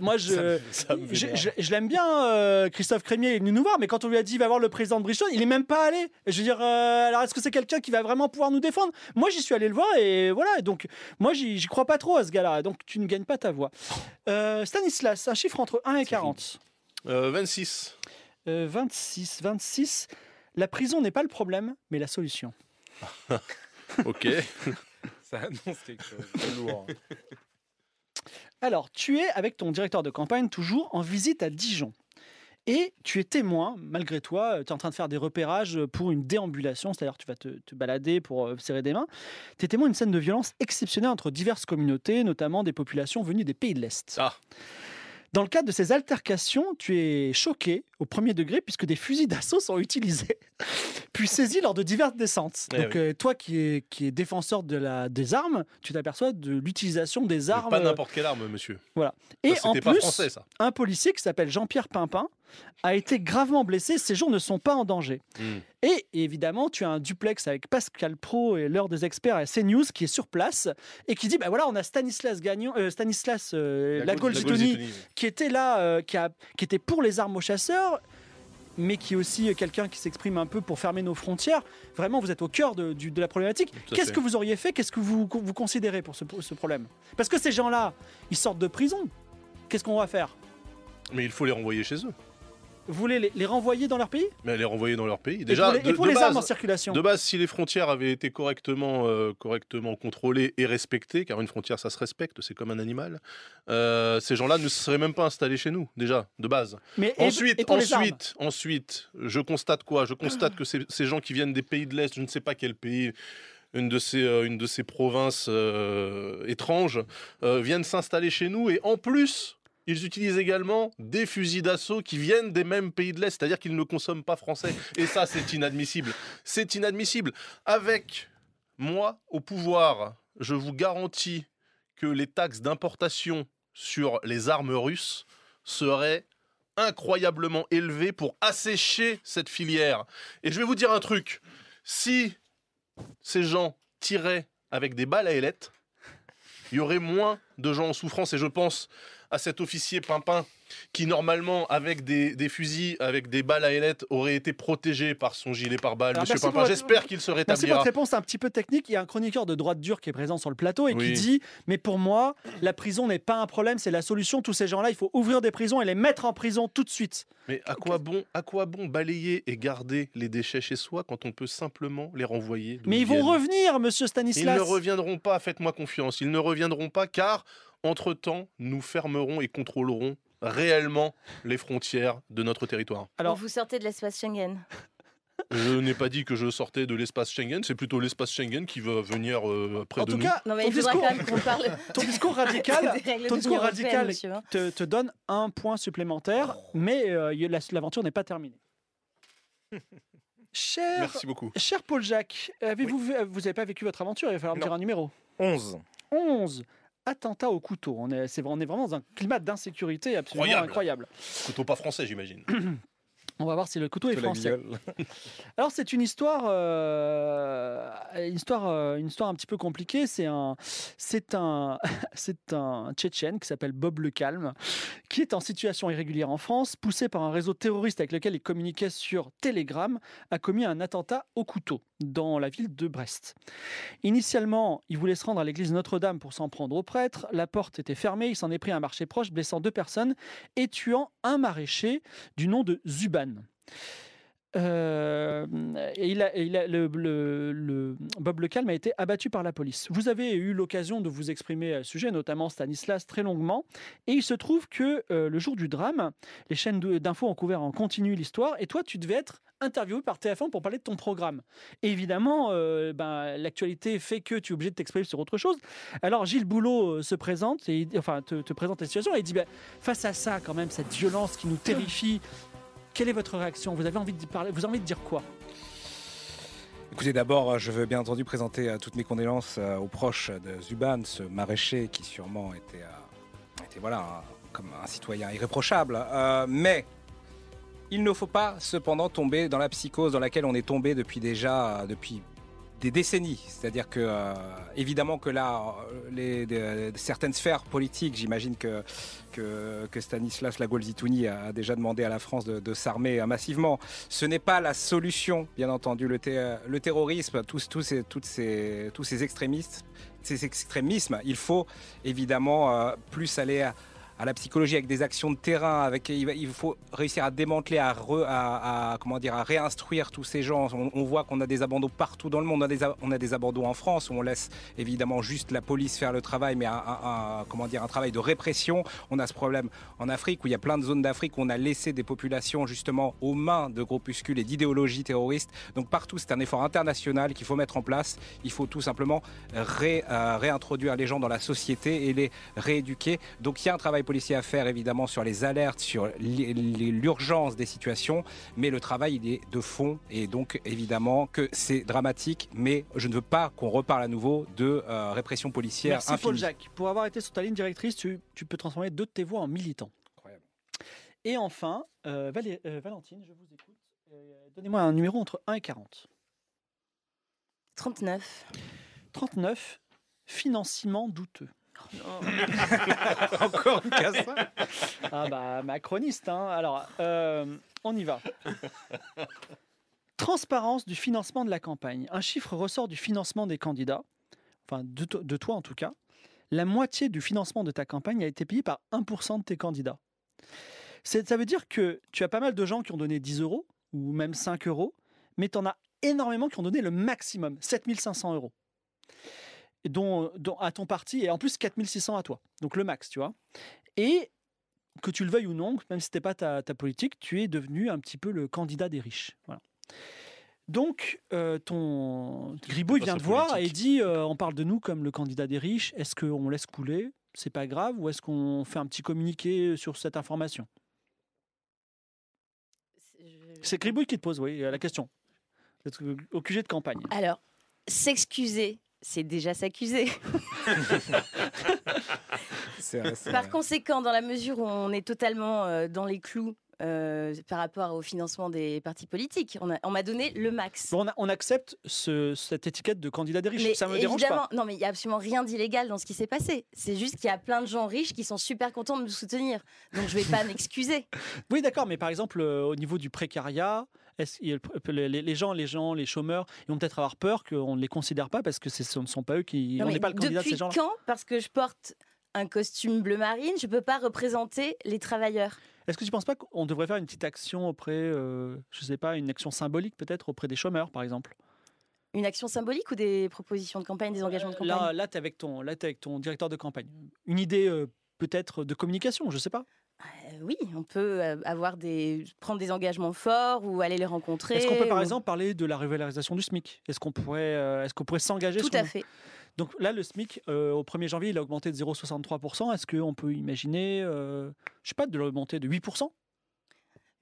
moi je, je, vénère. je- je l'aime bien, Christophe Crémier est venu nous voir, mais quand on lui a dit va voir le président de Bridgestone, il est même pas allé. Je veux dire, alors est-ce que c'est quelqu'un qui va vraiment pouvoir nous défendre? Moi, j'y suis allé le voir et voilà. Donc, moi, j'y crois pas trop à ce gars-là. Donc, tu ne gagnes pas ta voix. Stanislas, un chiffre entre 1 et 40. Euh, 26. Euh, 26, 26. La prison n'est pas le problème, mais la solution. Ok. Ça annonce quelque chose de lourd. Alors, tu es avec ton directeur de campagne toujours en visite à Dijon. Et tu es témoin, malgré toi, tu es en train de faire des repérages pour une déambulation, c'est-à-dire tu vas te, te balader pour euh, serrer des mains. Tu es témoin d'une scène de violence exceptionnelle entre diverses communautés, notamment des populations venues des pays de l'Est. Ah. Dans le cadre de ces altercations, tu es choqué au premier degré puisque des fusils d'assaut sont utilisés, puis saisis lors de diverses descentes. Eh Donc oui. euh, toi qui es, qui est défenseur de la, des armes, tu t'aperçois de l'utilisation des Mais armes. Pas euh, n'importe quelle arme, monsieur. et Ça, en pas plus, français, ça. un policier qui s'appelle Jean-Pierre Pimpin a été gravement blessé. Ses jours ne sont pas en danger. Hmm. Et évidemment, tu as un duplex avec Pascal Pro et l'heure des experts à CNews qui est sur place et qui dit bah voilà, on a Stanislas Gagnon, euh, Stanislas euh, Lagolgitoni qui était là, euh, qui, a, qui était pour les armes aux chasseurs. Mais qui est aussi quelqu'un qui s'exprime un peu pour fermer nos frontières. Vraiment, vous êtes au cœur de, la problématique. Qu'est-ce que vous auriez fait? Qu'est-ce que vous, vous considérez pour ce, ce problème? Parce que ces gens-là, ils sortent de prison. Qu'est-ce qu'on va faire? Mais il faut les renvoyer chez eux. Vous voulez les, les renvoyer dans leur pays Mais les renvoyer dans leur pays. Et Déjà, pour les, et de, les armes en base, circulation de base, si les frontières avaient été correctement, euh, correctement contrôlées et respectées, car une frontière, ça se respecte, c'est comme un animal, euh, ces gens-là ne se seraient même pas installés chez nous, déjà, de base. Mais et- Ensuite, et ensuite, ensuite, je constate quoi? Je constate que ces, ces gens qui viennent des pays de l'Est, je ne sais pas quel pays, une de ces, euh, une de ces provinces euh, étranges, euh, viennent s'installer chez nous et en plus. Ils utilisent également des fusils d'assaut qui viennent des mêmes pays de l'Est, c'est-à-dire qu'ils ne consomment pas français. Et ça, c'est inadmissible. C'est inadmissible. Avec moi au pouvoir, je vous garantis que les taxes d'importation sur les armes russes seraient incroyablement élevées pour assécher cette filière. Et je vais vous dire un truc. Si ces gens tiraient avec des balles à ailettes, il y aurait moins de gens en souffrance. Et je pense à cet officier Pimpin qui, normalement, avec des, des fusils, avec des balles à ailettes, aurait été protégé par son gilet pare-balles. Monsieur Pimpin, j'espère qu'il se Merci pour rétablira. votre réponse, un petit peu technique. Il y a un chroniqueur de droite dure qui est présent sur le plateau et qui dit Mais pour moi, la prison n'est pas un problème, c'est la solution. Tous ces gens-là, il faut ouvrir des prisons et les mettre en prison tout de suite. Mais à quoi bon, à quoi bon balayer et garder les déchets chez soi quand on peut simplement les renvoyer Mais ils vont revenir, monsieur Ils Stanislas. ne reviendront pas, faites-moi confiance. Ils ne reviendront pas car, entre-temps, nous fermerons et contrôlerons réellement les frontières de notre territoire. Alors- vous sortez de l'espace Schengen. Je n'ai pas dit que je sortais de l'espace Schengen, c'est plutôt l'espace Schengen qui va venir euh, près En de tout nous. cas, Non, mais ton il faudra discours, quand même qu'on parle ton discours radical, ton discours radical monsieur, te, te donne un point supplémentaire, mais euh, l'aventure n'est pas terminée. Cher, Merci beaucoup. cher Paul Jacques, avez-vous vu- vous n'avez pas vécu votre aventure Il va falloir me Non. dire un numéro. 11. 11. Attentat au couteau. On est, c'est- on est vraiment dans un climat d'insécurité absolument Incroyable. incroyable. Couteau pas français, j'imagine. On va voir si le couteau est français. Alors c'est une histoire, euh, une histoire, euh, une histoire un petit peu compliquée. C'est un, c'est un, c'est un Tchétchène qui s'appelle Bob Le Calme, qui est en situation irrégulière en France, poussé par un réseau terroriste avec lequel il communiquait sur Telegram, a commis un attentat au couteau dans la ville de Brest. Initialement, il voulait se rendre à l'église Notre-Dame pour s'en prendre au prêtre. La porte était fermée. Il s'en est pris à un marché proche, blessant deux personnes et tuant un maraîcher du nom de Zuban. Bob Le Calme a été abattu par la police. Vous avez eu l'occasion de vous exprimer à ce sujet, notamment Stanislas, très longuement. Et il se trouve que euh, le jour du drame, les chaînes d'infos ont couvert en continu l'histoire. Et toi, tu devais être interviewé par TF1 pour parler de ton programme. Évidemment, euh, ben, l'actualité fait que tu es obligé de t'exprimer sur autre chose. Alors Gilles Boulot euh, se présente, et, enfin te, te présente la situation et il dit ben, face à ça, quand même, cette violence qui nous terrifie, quelle est votre réaction? Vous avez envie de parler Vous avez envie de dire quoi? Écoutez, d'abord, je veux bien entendu présenter euh, toutes mes condoléances euh, aux proches de Zuban, ce maraîcher qui sûrement était, euh, voilà, un- comme un citoyen irréprochable. Mais il ne faut pas cependant tomber dans la psychose dans laquelle on est tombé depuis déjà depuis des décennies. C'est-à-dire que, euh, évidemment, que là, euh, des- certaines sphères politiques, j'imagine que, Stanislas Lagolzitouni a déjà demandé à la France de, s'armer euh, massivement. Ce n'est pas la solution, bien entendu. Le, terrorisme, tous, ces, extrémistes, extrémismes, il faut évidemment euh, plus aller à, à la psychologie avec des actions de terrain, avec il, faut réussir à démanteler, à, comment dire, à réinstruire tous ces gens. On, voit qu'on a des abandons partout dans le monde. On a des, abandons en France où on laisse évidemment juste la police faire le travail, mais un, comment dire, un travail de répression. On a ce problème en Afrique où il y a plein de zones d'Afrique où on a laissé des populations justement aux mains de groupuscules et d'idéologies terroristes. Donc partout, c'est un effort international qu'il faut mettre en place. Il faut tout simplement euh, réintroduire les gens dans la société et les rééduquer. Donc il y a un travail policier à faire évidemment sur les alertes, sur l'urgence des situations, mais le travail il est de fond et donc évidemment que c'est dramatique, mais je ne veux pas qu'on reparle à nouveau de euh, répression policière Merci infinie. Paul Jacques. Pour avoir été sur ta ligne directrice, tu, tu peux transformer deux de tes voix en militants. Incroyable. Et enfin, euh, Valé- euh, Valentine, je vous écoute. Euh, Donnez-moi un numéro entre 1 et 40. 39. 39, financement douteux. Encore une casse. Ah bah, macroniste, hein. Alors, euh, on y va. Transparence du financement de la campagne. Un chiffre ressort du financement des candidats, enfin de, to- de toi en tout cas. La moitié du financement de ta campagne a été payée par 1% de tes candidats. C'est- Ça veut dire que tu as pas mal de gens qui ont donné 10 euros ou même 5 euros, mais tu en as énormément qui ont donné le maximum, 7500 euros. Et Dont, dont à ton parti et en plus 4600 à toi. Donc le max, tu vois. Et que tu le veuilles ou non, même si ce n'était pas ta, ta politique, tu es devenu un petit peu le candidat des riches. Voilà. Donc, euh, ton Gribouille pas vient de voir et politique. dit euh, on parle de nous comme le candidat des riches. Est-ce qu'on laisse couler? C'est pas grave Ou est-ce qu'on fait un petit communiqué sur cette information? C'est Gribouille qui te pose, oui, euh, la question. Au QG de campagne. Alors, s'excuser, c'est déjà s'accuser. Par conséquent, dans la mesure où on est totalement euh, dans les clous euh, par rapport au financement des partis politiques, on m'a donné le max. Bon, on, a- on accepte ce- cette étiquette de candidat des riches. Mais Ça me dérange pas. non, mais il y a absolument rien d'illégal dans ce qui s'est passé. C'est juste qu'il y a plein de gens riches qui sont super contents de me soutenir. Donc je vais pas m'excuser. Oui, d'accord, mais par exemple, euh, au niveau du précariat, les, gens, les gens, les chômeurs, ils vont peut-être avoir peur qu'on ne les considère pas parce que ce ne sont pas eux qui. Non, on n'est pas le candidat de depuis ces gens-là. quand, parce que je porte un costume bleu marine, je peux pas représenter les travailleurs? Est-ce que tu ne penses pas qu'on devrait faire une petite action auprès, euh, je sais pas, une action symbolique peut-être auprès des chômeurs, par exemple? Une action symbolique ou des propositions de campagne, des engagements de campagne? Là, là tu es avec ton, avec directeur de campagne. Une idée euh, peut-être de communication, je sais pas. Euh, oui, on peut euh, avoir des prendre des engagements forts ou aller les rencontrer. Est-ce qu'on peut par ou- exemple parler de la revalorisation du SMIC? Est-ce qu'on pourrait, euh, est-ce qu'on pourrait s'engager Tout sur à fait. Donc là, le SMIC, euh, au 1er janvier, il a augmenté de 0,63%. Est-ce qu'on peut imaginer, euh, je sais pas, de l'augmenter de 8%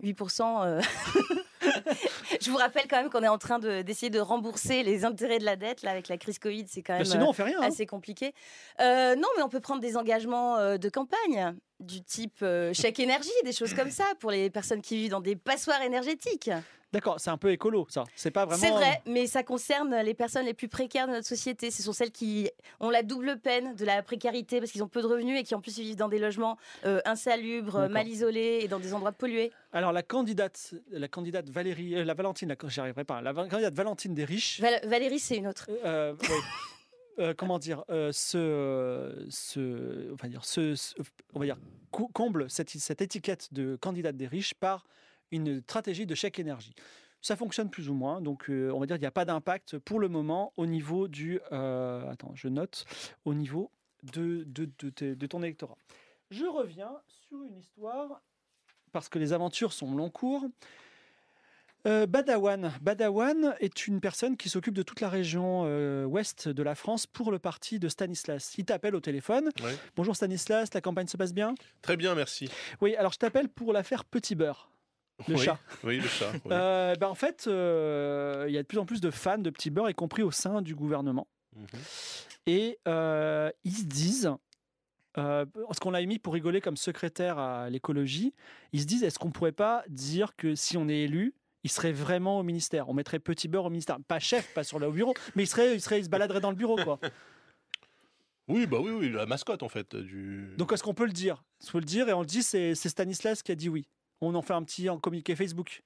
8%. euh, Je vous rappelle quand même qu'on est en train de- d'essayer de, rembourser les intérêts de la dette. Là, avec la crise Covid, c'est quand Bah, même sinon, on fait rien. hein. assez compliqué. Euh, non, mais on peut prendre des engagements de campagne du type euh, chèque énergie, des choses comme ça, pour les personnes qui vivent dans des passoires énergétiques. D'accord, c'est un peu écolo, ça. C'est pas vraiment. C'est vrai, mais ça concerne les personnes les plus précaires de notre société. Ce sont celles qui ont la double peine de la précarité parce qu'ils ont peu de revenus et qui en plus vivent dans des logements euh, insalubres, mal isolés et dans des endroits pollués. Alors, la candidate, la candidate Valérie, euh, la Valentine, j'y arriverai pas. La candidate Valentine des riches. Val- Valérie, c'est une autre. euh, oui. Euh, comment dire, comble cette, étiquette de candidate des riches par une stratégie de chèque énergie. Ça fonctionne plus ou moins, donc euh, on va dire qu'il n'y a pas d'impact pour le moment au niveau du, euh, attends, je note, au niveau de, de, de, de ton électorat. Je reviens sur une histoire parce que les aventures sont long cours. Euh, Badawan. Badawan est une personne qui s'occupe de toute la région euh, ouest de la France pour le parti de Stanislas. Il t'appelle au téléphone. Ouais. Bonjour Stanislas, la campagne se passe bien? Très bien, merci. Oui, alors je t'appelle pour l'affaire Petit Beurre, le Oui, chat. Oui, le chat. Euh, ben, en fait, il y a de plus en plus de fans de Petit Beurre, y compris au sein du gouvernement. Mhm. Et ils se disent, euh, parce qu'on l'a mis pour rigoler comme secrétaire à l'écologie, ils se disent est-ce qu'on pourrait pas dire que si on est élu, il serait vraiment au ministère On mettrait Petit Beurre au ministère. Pas chef, pas sur le bureau, mais il, serait, il, serait, il se baladerait dans le bureau. quoi. Oui, bah oui, oui, la mascotte en fait du. Donc est-ce qu'on peut le dire? Il faut le dire et on le dit, c'est c'est Stanislas qui a dit oui. On en fait un petit en communiqué Facebook.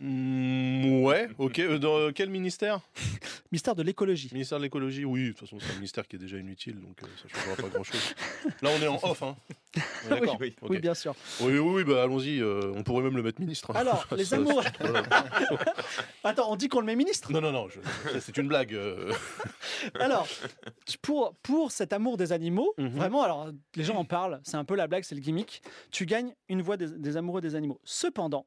Mm, ouais, ok. euh, Dans quel ministère Ministère de l'écologie. Ministère de l'écologie, oui. De toute façon, c'est un ministère qui est déjà inutile, donc euh, ça ne changera pas grand-chose. Là, on est en off, hein. On est D'accord. oui. Oui, bien sûr. Oui, oui, oui, bah allons-y. euh, on pourrait même le mettre ministre. hein. Alors, les Ça, amours. c'est- voilà. Attends, on dit qu'on le met ministre? Non, non, non, je- ça, c'est une blague. euh. Alors, pour, pour cet amour des animaux, Mhm. vraiment, alors les gens en parlent, c'est un peu la blague, c'est le gimmick. Tu gagnes une voix des, des amoureux des animaux. Cependant,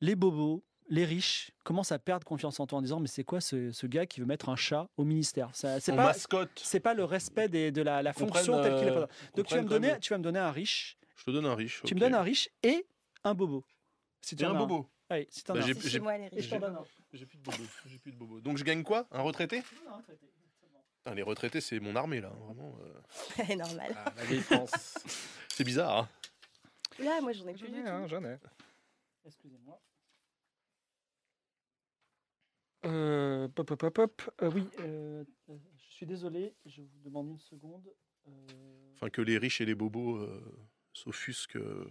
les bobos, les riches commencent à perdre confiance en toi en disant Mais c'est quoi ce, ce gars qui veut mettre un chat au ministère? C'est pas. mascotte. C'est pas le respect des- de la, fonction prenne, telle qu'il est. euh. Donc tu vas, me donner, comme- tu vas me donner un riche. Je te donne un riche. Tu me donnes un riche et un bobo. Si tu Et en un bobo. Si t'en Bah, j'ai- plus de bobo. J'ai plus de bobo. Donc je gagne quoi? Un retraité? Putain, Les retraités, c'est mon armée là. Vraiment. euh, C'est normal. Ah, la vieille France. C'est bizarre. hein. Là, moi, j'en ai plus J'en du ai, tout. hein, j'en ai. Excusez-moi. Euh, pop, pop, pop, pop. Euh, oui, euh, euh, je suis désolé, je vous demande une seconde. Euh, Enfin, que les riches et les bobos euh, s'offusquent euh,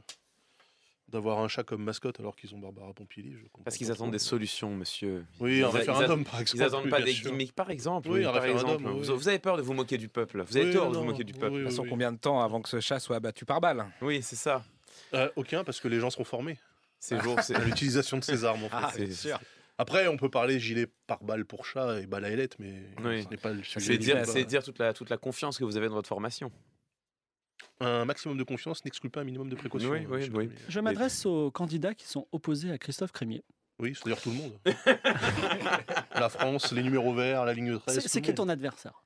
d'avoir un chat comme mascotte alors qu'ils ont Barbara Pompili. Je comprends Parce qu'ils attendent des solutions, monsieur. Oui, Ils un référendum par exemple. Ils n'attendent pas des gimmicks, par exemple. Oui, oui, un par référendum, exemple. oui. Vous, vous avez peur de vous moquer du peuple. Vous avez Oui, tort de non, vous moquer du peuple. oui, De toute façon, oui. combien de temps avant que ce chat soit abattu par balle? Oui, c'est ça. Euh, aucun, parce que les gens seront formés C'est jour, c'est l'utilisation de ces armes. En fait. Ah, c'est- sûr. Après, on peut parler gilet par balle pour chat et balle à ailette, mais Oui. ce n'est pas le sujet. c'est dire, débat. c'est dire toute la, toute la confiance que vous avez dans votre formation. Un maximum de confiance n'exclus pas un minimum de précaution. Oui, oui, cher oui. ami. je m'adresse aux candidats qui sont opposés à Christophe Crémier. Oui, c'est-à-dire tout le monde. la France, les numéros verts, la ligne 13. C'est qui ton adversaire?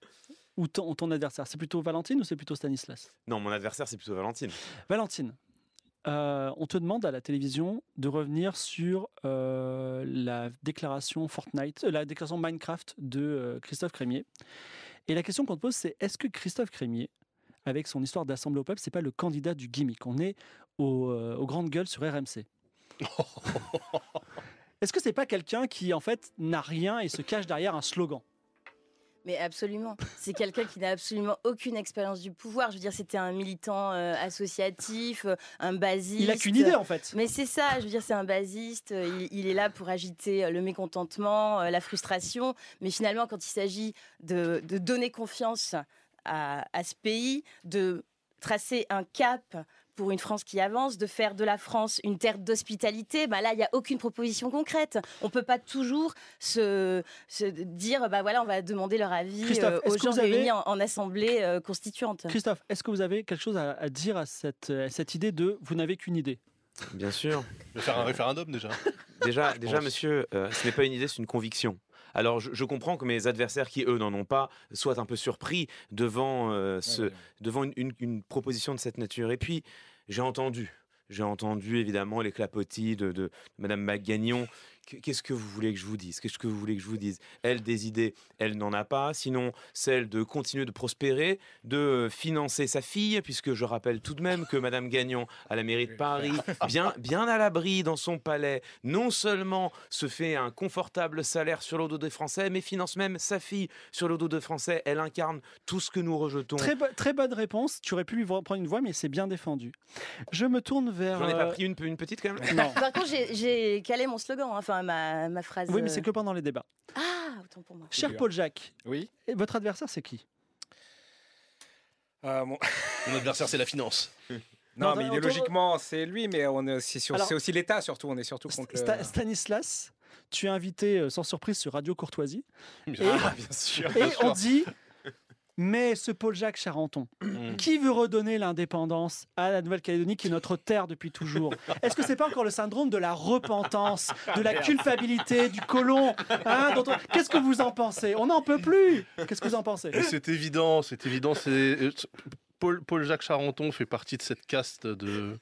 Ou ton, ton adversaire? C'est plutôt Valentine ou c'est plutôt Stanislas? Non, mon adversaire, c'est plutôt Valentine. Valentine, euh, on te demande à la télévision de revenir sur euh, la déclaration Fortnite, euh, la déclaration Minecraft de Christophe Crémier. Et la question qu'on te pose, c'est est-ce que Christophe Crémier, avec son histoire d'Assemblée au peuple, c'est pas le candidat du gimmick? On est au, aux grandes gueules sur RMC. Est-ce que c'est pas quelqu'un qui en fait n'a rien et se cache derrière un slogan? Mais absolument. C'est quelqu'un qui n'a absolument aucune expérience du pouvoir. Je veux dire, c'était un militant euh, associatif, euh, un basiste. Il a qu'une idée en fait. Mais c'est ça, je veux dire, c'est un basiste. euh, Il, il est là pour agiter le mécontentement, la frustration. Mais finalement, quand il s'agit de, de donner confiance à, à ce pays, de tracer un cap pour une France qui avance, de faire de la France une terre d'hospitalité, bah là, il n'y a aucune proposition concrète. On ne peut pas toujours se, se dire, bah voilà, on va demander leur avis euh, aux gens avez- réunis en, en assemblée euh, constituante. Christophe, est-ce que vous avez quelque chose à, à dire à cette, à cette idée de vous n'avez qu'une idée Bien sûr. Je vais faire un référendum déjà. Déjà, déjà monsieur, euh, ce n'est pas une idée, c'est une conviction. Alors, je, je comprends que mes adversaires, qui eux n'en ont pas, soient un peu surpris devant, euh, ce, devant une, une- une proposition de cette nature. Et puis, j'ai entendu, j'ai entendu évidemment les clapotis de, de Madame Magagnon. Qu- Qu'est-ce que vous voulez que je vous dise? Qu'est-ce que vous voulez que je vous dise? Elle, des idées, elle n'en a pas. Sinon, celle de continuer de prospérer, de financer sa fille, puisque je rappelle tout de même que Madame Gagnon, à la mairie de Paris, bien, bien à l'abri dans son palais, non seulement se fait un confortable salaire sur le dos des Français, mais finance même sa fille sur le dos des Français. Elle incarne tout ce que nous rejetons. Très, bo- très bonne réponse. Tu aurais pu lui prendre une voix, mais c'est bien défendu. Je me tourne vers. J'en ai pas euh, pris une, une petite quand même? Non. Par contre, j'ai- j'ai calé mon slogan, hein, enfin ma, ma phrase. Oui, mais c'est euh, que pendant les débats. Ah, autant pour moi. Cher Paul Jacques, Oui. et votre adversaire, c'est qui? Euh, mon- Mon adversaire, c'est la finance. Non, Non, mais autour- idéologiquement, c'est lui, mais on est- c'est sur- Alors- c'est aussi l'État surtout. On est surtout contre le. Stanislas, tu es invité euh, sans surprise sur Radio Courtoisie. Et, Ah, bien sûr. et on dit. Mais ce Paul Jacques Charenton, Mm. qui veut redonner l'indépendance à la Nouvelle-Calédonie, qui est notre terre depuis toujours? Est-ce que c'est pas encore le syndrome de la repentance, de la culpabilité du colon hein, on- Qu'est-ce que vous en pensez? On n'en peut plus Qu'est-ce que vous en pensez? C'est évident, c'est évident. C'est euh, Paul, Paul-Jacques Charenton fait partie de cette caste de,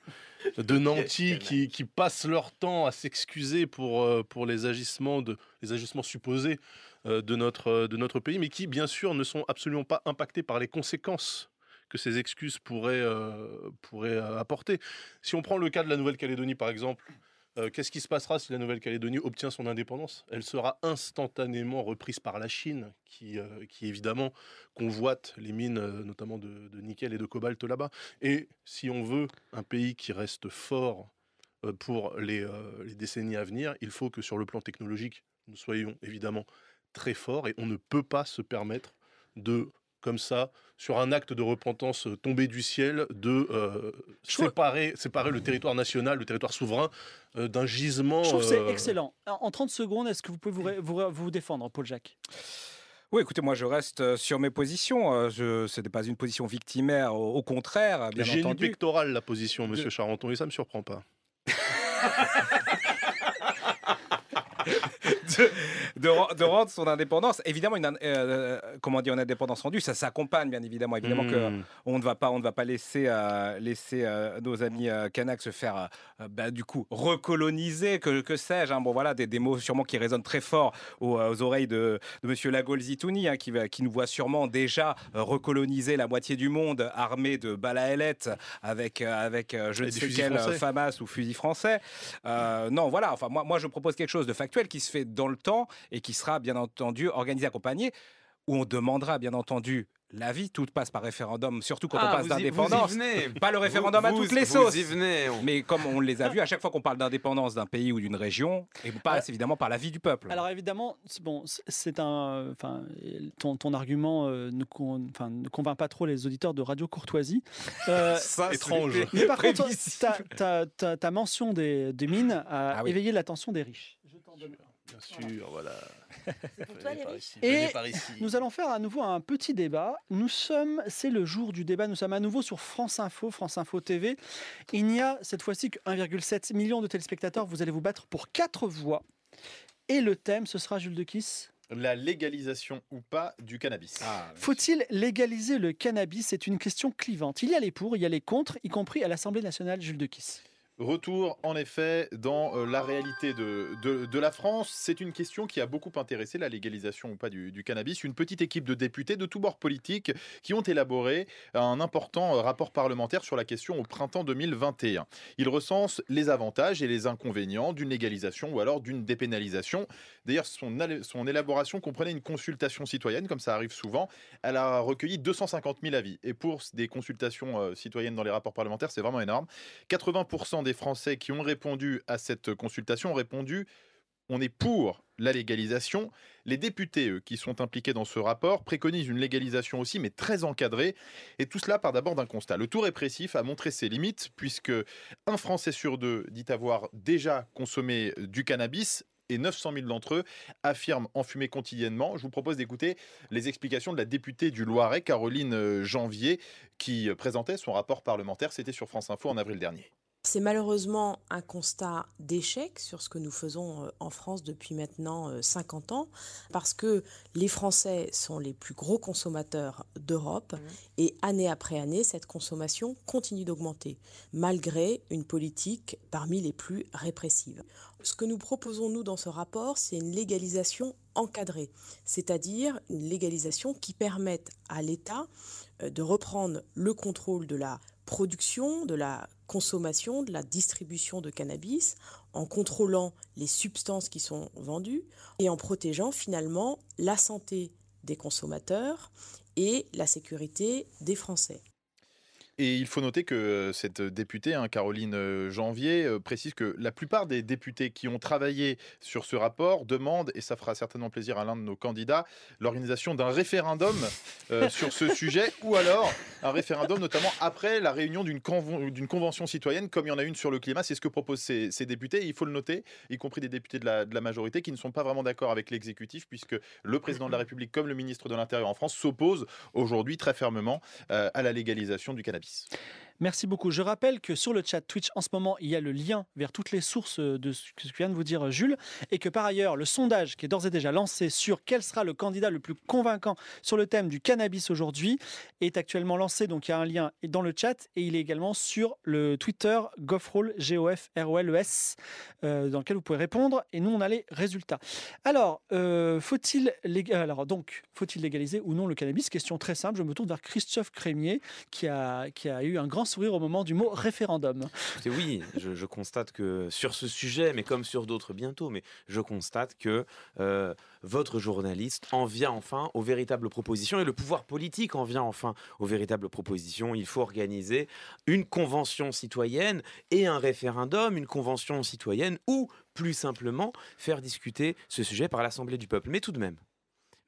de nantis qui, qui passent leur temps à s'excuser pour, euh, pour les agissements, de, les agissements supposés de notre, euh, de notre pays, mais qui, bien sûr, ne sont absolument pas impactés par les conséquences que ces excuses pourraient, euh, pourraient euh, apporter. Si on prend le cas de la Nouvelle-Calédonie, par exemple, euh, qu'est-ce qui se passera si la Nouvelle-Calédonie obtient son indépendance? Elle sera instantanément reprise par la Chine, qui, euh, qui évidemment convoite les mines, euh, notamment de, nickel et de cobalt là-bas. Et si on veut un pays qui reste fort euh, pour les, euh, les décennies à venir, il faut que sur le plan technologique, nous soyons évidemment très forts et on ne peut pas se permettre de, comme ça, sur un acte de repentance euh, tombé du ciel, de euh, séparer, séparer le territoire national, le territoire souverain, euh, d'un gisement. Je trouve que c'est excellent. En en 30 secondes, est-ce que vous pouvez vous, ré- vous, ré- vous défendre, Paul Jacques? Oui, écoutez, moi je reste sur mes positions. Je, ce n'est pas une position victimaire, au, au contraire, bien Génie entendu. pectoral, la position, monsieur Charenton, et ça me surprend pas. de, de ren- de rendre son indépendance. Évidemment, une, in- euh, comment dire, une indépendance rendue, ça s'accompagne bien évidemment. Évidemment que Mmh. on ne va pas, on ne va pas laisser, euh, laisser euh, nos amis euh, Kanaks se faire, euh, bah, du coup, recoloniser, que, que sais-je. hein. Bon, voilà, des, des mots sûrement qui résonnent très fort aux, euh, aux oreilles de, de Monsieur Lagol Zitouni, hein, qui, qui nous voit sûrement déjà euh, recoloniser la moitié du monde, armé de ailettes, avec, euh, avec euh, je Et ne sais quel euh. FAMAS ou fusil français. Euh, non, voilà. Enfin, moi, moi, je propose quelque chose de factuel qui se fait dans le temps et qui sera bien entendu organisé, accompagné, où on demandera bien entendu l'avis. Tout passe par référendum, surtout quand on Ah, passe d'indépendance. Pas le référendum à Vous- toutes les vous sauces. y venez. on- Mais comme on les a vus, à chaque fois qu'on parle d'indépendance d'un pays ou d'une région, et passe évidemment par l'avis du peuple. Alors évidemment, c'est- bon, c'est- un, enfin, ton, ton argument euh, ne, con- enfin, ne convainc pas trop les auditeurs de Radio Courtoisie. Euh, Ça, c'est étrange. mais par contre, ta, ta- ta- ta mention des, des mines a Ah oui. éveillé l'attention des riches. Bien sûr, voilà. C'est pour toi, les riches Et par ici. Nous allons faire à nouveau un petit débat. Nous sommes, c'est le jour du débat. Nous sommes à nouveau sur France Info, France Info TV. Il n'y a cette fois-ci que 1,7 million de téléspectateurs. Vous allez vous battre pour quatre voix. Et le thème, ce sera Jules de Kiss. La légalisation ou pas du cannabis. Ah, Faut-il légaliser le cannabis? C'est une question clivante. Il y a les pour, il y a les contre, y compris à l'Assemblée nationale, Jules de Kiss. Retour en effet dans euh, la réalité de, de, la France. C'est une question qui a beaucoup intéressé la légalisation ou pas du, cannabis. Une petite équipe de députés de tous bords politiques qui ont élaboré un important euh, rapport parlementaire sur la question au printemps 2021. Ils recensent les avantages et les inconvénients d'une légalisation ou alors d'une dépénalisation. D'ailleurs, son, son élaboration comprenait une consultation citoyenne, comme ça arrive souvent. Elle a recueilli 250 000 avis. Et pour des consultations euh, citoyennes dans les rapports parlementaires, c'est vraiment énorme. 80% des Français qui ont répondu à cette consultation ont répondu on est pour la légalisation. Les députés, eux, qui sont impliqués dans ce rapport, préconisent une légalisation aussi, mais très encadrée. Et tout cela part d'abord d'un constat. Le tout répressif a montré ses limites, puisque un Français sur deux dit avoir déjà consommé du cannabis. Et 900 000 d'entre eux affirment en fumer quotidiennement. Je vous propose d'écouter les explications de la députée du Loiret, Caroline euh, Janvier, qui euh, présentait son rapport parlementaire. C'était sur France Info en avril dernier. C'est malheureusement un constat d'échec sur ce que nous faisons euh, en France depuis maintenant 50 euh, ans, parce que les Français sont les plus gros consommateurs d'Europe, mmh. et année après année, cette consommation continue d'augmenter, malgré une politique parmi les plus répressives. Ce que nous proposons, nous, dans ce rapport, c'est une légalisation encadrée, c'est-à-dire une légalisation qui permette à l'État euh, de reprendre le contrôle de la production, de la consommation, de la distribution de cannabis, en contrôlant les substances qui sont vendues et en protégeant finalement la santé des consommateurs et la sécurité des Français. Et il faut noter que cette députée, hein, Caroline Janvier, précise que la plupart des députés qui ont travaillé sur ce rapport demandent, et ça fera certainement plaisir à l'un de nos candidats, l'organisation d'un référendum sur ce sujet, ou alors un référendum notamment après la réunion d'une convention citoyenne, comme il y en a une sur le climat. C'est ce que proposent ces, députés. il faut le noter, y compris des députés de la, de la majorité qui ne sont pas vraiment d'accord avec l'exécutif, puisque le président de la République, comme le ministre de l'Intérieur en France, s'opposent aujourd'hui très fermement à la légalisation du cannabis. Davis. Merci beaucoup. Je rappelle que sur le chat Twitch, en ce moment, il y a le lien vers toutes les sources de ce que vient de vous dire Jules, et que par ailleurs, le sondage qui est d'ores et déjà lancé sur quel sera le candidat le plus convaincant sur le thème du cannabis aujourd'hui est actuellement lancé. Donc il y a un lien dans le chat, et il est également sur le Twitter Gofrol, G-O-F-R-O-L-E-S, euh, dans lequel vous pouvez répondre, et nous, on a les résultats. Alors, euh, faut-il faut-il légaliser ou non le cannabis? Question très simple, je me tourne vers Christophe Crémier, qui a, qui a eu un grand sourire au moment du mot référendum. Oui, je, constate que sur ce sujet, mais comme sur d'autres bientôt, mais je constate que euh, votre journaliste en vient enfin aux véritables propositions et le pouvoir politique en vient enfin aux véritables propositions. Il faut organiser une convention citoyenne et un référendum, une convention citoyenne ou plus simplement faire discuter ce sujet par l'Assemblée du peuple. Mais tout de même,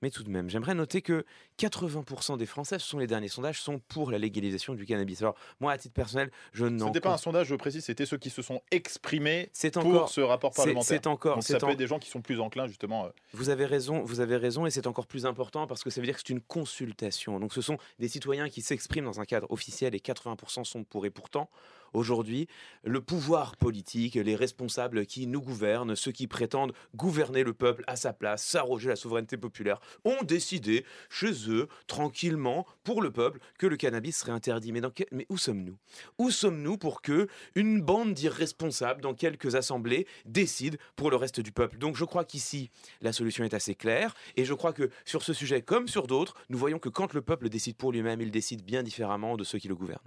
mais tout de même, j'aimerais noter que 80% des Français, ce sont les derniers sondages, sont pour la légalisation du cannabis. Alors, moi, à titre personnel, je n'en. Ce n'était pas un sondage, je précise, c'était ceux qui se sont exprimés pour ce rapport parlementaire. C'est encore. Donc, ça peut être des gens qui sont plus enclins, justement. Euh. Vous avez raison, vous avez raison, et c'est encore plus important parce que ça veut dire que c'est une consultation. Donc, ce sont des citoyens qui s'expriment dans un cadre officiel et 80% sont pour. Et pourtant, Aujourd'hui, le pouvoir politique, les responsables qui nous gouvernent, ceux qui prétendent gouverner le peuple à sa place, s'arroger la souveraineté populaire, ont décidé chez eux, tranquillement, pour le peuple, que le cannabis serait interdit. Mais, Mais où sommes-nous? Où sommes-nous pour que une bande d'irresponsables dans quelques assemblées décide pour le reste du peuple? Donc je crois qu'ici, la solution est assez claire. Et je crois que sur ce sujet, comme sur d'autres, nous voyons que quand le peuple décide pour lui-même, il décide bien différemment de ceux qui le gouvernent.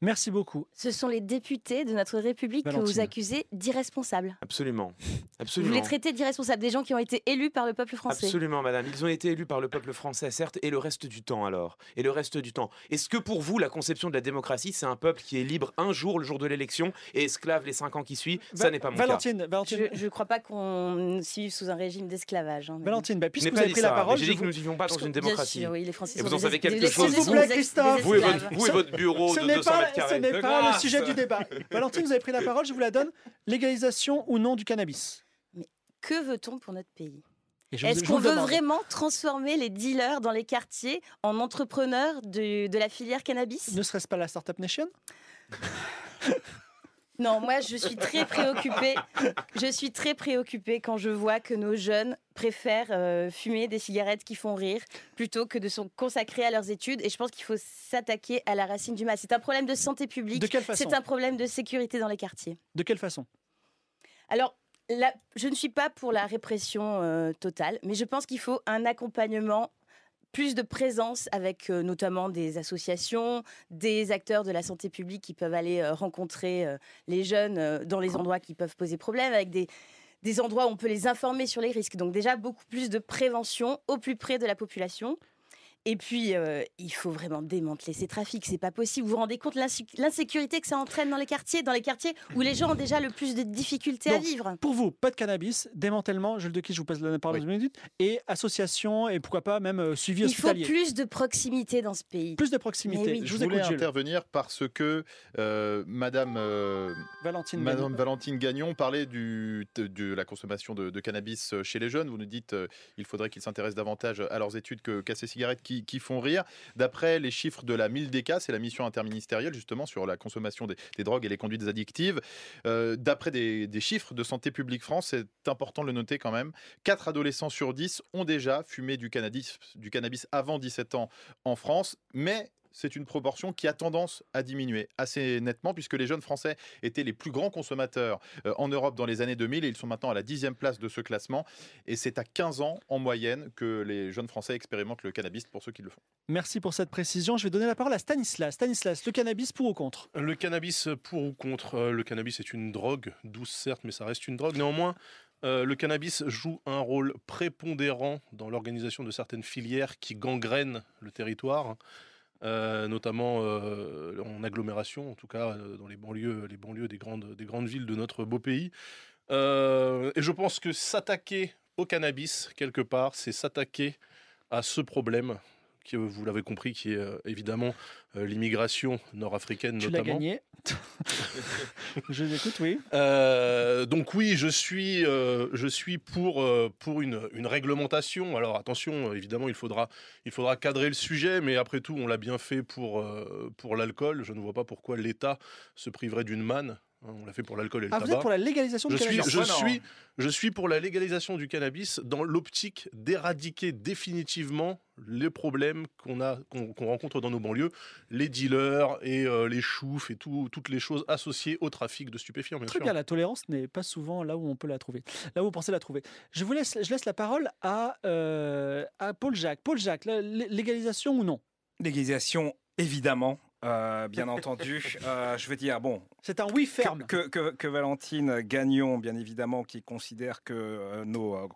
Merci beaucoup. Ce sont les députés de notre République que vous accusez d'irresponsables. Absolument. Absolument. Vous les traitez d'irresponsables, des gens qui ont été élus par le peuple français. Absolument, madame. Ils ont été élus par le peuple français, certes, et le reste du temps alors. Et le reste du temps. Est-ce que pour vous, la conception de la démocratie, c'est un peuple qui est libre un jour, le jour de l'élection, et esclave les cinq ans qui suivent? Ça n'est pas mon Valentine, cas. Valentine. Je ne crois pas qu'on vive sous un régime d'esclavage. Hein, Valentine, bah, puisque vous avez pris la parole. J'ai dit que nous ne vivions pas dans une démocratie. Sûr, oui, les Français et vous en savez quelque chose. S'il vous plaît, Christophe. Vous et votre bureau de 200 mètres carrés. Ce n'est pas le sujet du débat. Valentine, vous avez pris la parole, je vous la donne. Légalisation ou non du cannabis Mais que veut-on pour notre pays est-ce qu'on veut vraiment transformer les dealers dans les quartiers en entrepreneurs de, de la filière cannabis Ne serait-ce pas la Startup Nation? Non, moi je suis très préoccupée. Je suis très préoccupée quand je vois que nos jeunes préfèrent euh, fumer des cigarettes qui font rire plutôt que de se consacrer à leurs études. Et je pense qu'il faut s'attaquer à la racine du mal. C'est un problème de santé publique. De quelle façon C'est un problème de sécurité dans les quartiers. De quelle façon? Alors, je ne suis pas pour la répression euh, totale, mais je pense qu'il faut un accompagnement plus de présence avec euh, notamment des associations, des acteurs de la santé publique qui peuvent aller euh, rencontrer les jeunes dans les endroits qui peuvent poser problème, avec des, des endroits où on peut les informer sur les risques. Donc déjà beaucoup plus de prévention au plus près de la population. Et puis, euh, il faut vraiment démanteler ces trafics. C'est pas possible. Vous vous rendez compte l'insécurité que ça entraîne dans les quartiers, dans les quartiers où les gens ont déjà le plus de difficultés à vivre? Pour vous, pas de cannabis, démantèlement, Jules de qui je vous passe la parole oui. une minute, et association et pourquoi pas même euh, suivi hospitalier. Il faut plus de proximité dans ce pays. Plus de proximité. Je, voulais intervenir parce que euh, Madame Valentine, Madame Valentine Gagnon parlait du, de, la consommation de, cannabis chez les jeunes. Vous nous dites qu'il faudrait qu'ils s'intéressent davantage à leurs études qu'à ces cigarettes qui qui, font rire. D'après les chiffres de la MILDECA, c'est la mission interministérielle justement sur la consommation des, drogues et les conduites addictives, euh, d'après des, des chiffres de Santé publique France, c'est important de le noter quand même, 4 adolescents sur 10 ont déjà fumé du cannabis, du cannabis avant 17 ans en France, mais c'est une proportion qui a tendance à diminuer assez nettement puisque les jeunes Français étaient les plus grands consommateurs euh, en Europe dans les années 2000 et ils sont maintenant à la dixième place de ce classement. Et c'est à 15 ans en moyenne que les jeunes Français expérimentent le cannabis pour ceux qui le font. Merci pour cette précision. Je vais donner la parole à Stanislas. Stanislas, le cannabis pour ou contre? Le cannabis pour ou contre euh, Le cannabis est une drogue, douce certes, mais ça reste une drogue. Néanmoins, euh, le cannabis joue un rôle prépondérant dans l'organisation de certaines filières qui gangrènent le territoire. Euh, notamment euh, en agglomération, en tout cas euh, dans les banlieues, les banlieues des, grandes, des grandes villes de notre beau pays. Et je pense que s'attaquer au cannabis, quelque part, c'est s'attaquer à ce problème, qui, vous l'avez compris, qui est euh, évidemment euh, l'immigration nord-africaine Tu l'as notamment. gagné. je l'écoute, oui. Euh, donc oui, je suis, euh, je suis pour, euh, pour une, une réglementation. Alors attention, évidemment, il faudra, il faudra cadrer le sujet, mais après tout, on l'a bien fait pour, euh, pour l'alcool. Je ne vois pas pourquoi l'État se priverait d'une manne. Hein, On l'a fait pour l'alcool et le Ah, vous êtes pour la légalisation du Je suis, cannabis je, suis, je suis pour la légalisation du cannabis dans l'optique d'éradiquer définitivement les problèmes qu'on a qu'on rencontre dans nos banlieues, les dealers et euh, les choufs et tout- toutes les choses associées au trafic de stupéfiants. Bien Très sûr. bien, la tolérance n'est pas souvent là où on peut la trouver, là où vous pensez la trouver. Je vous laisse, je laisse la parole à, euh, à Paul Jacques. Paul Jacques, la légalisation ou non? Légalisation, évidemment. Euh, bien entendu, Euh, je veux dire, bon, C'est un oui ferme. que, que- que Valentine Gagnon, bien évidemment, qui considère que euh, nos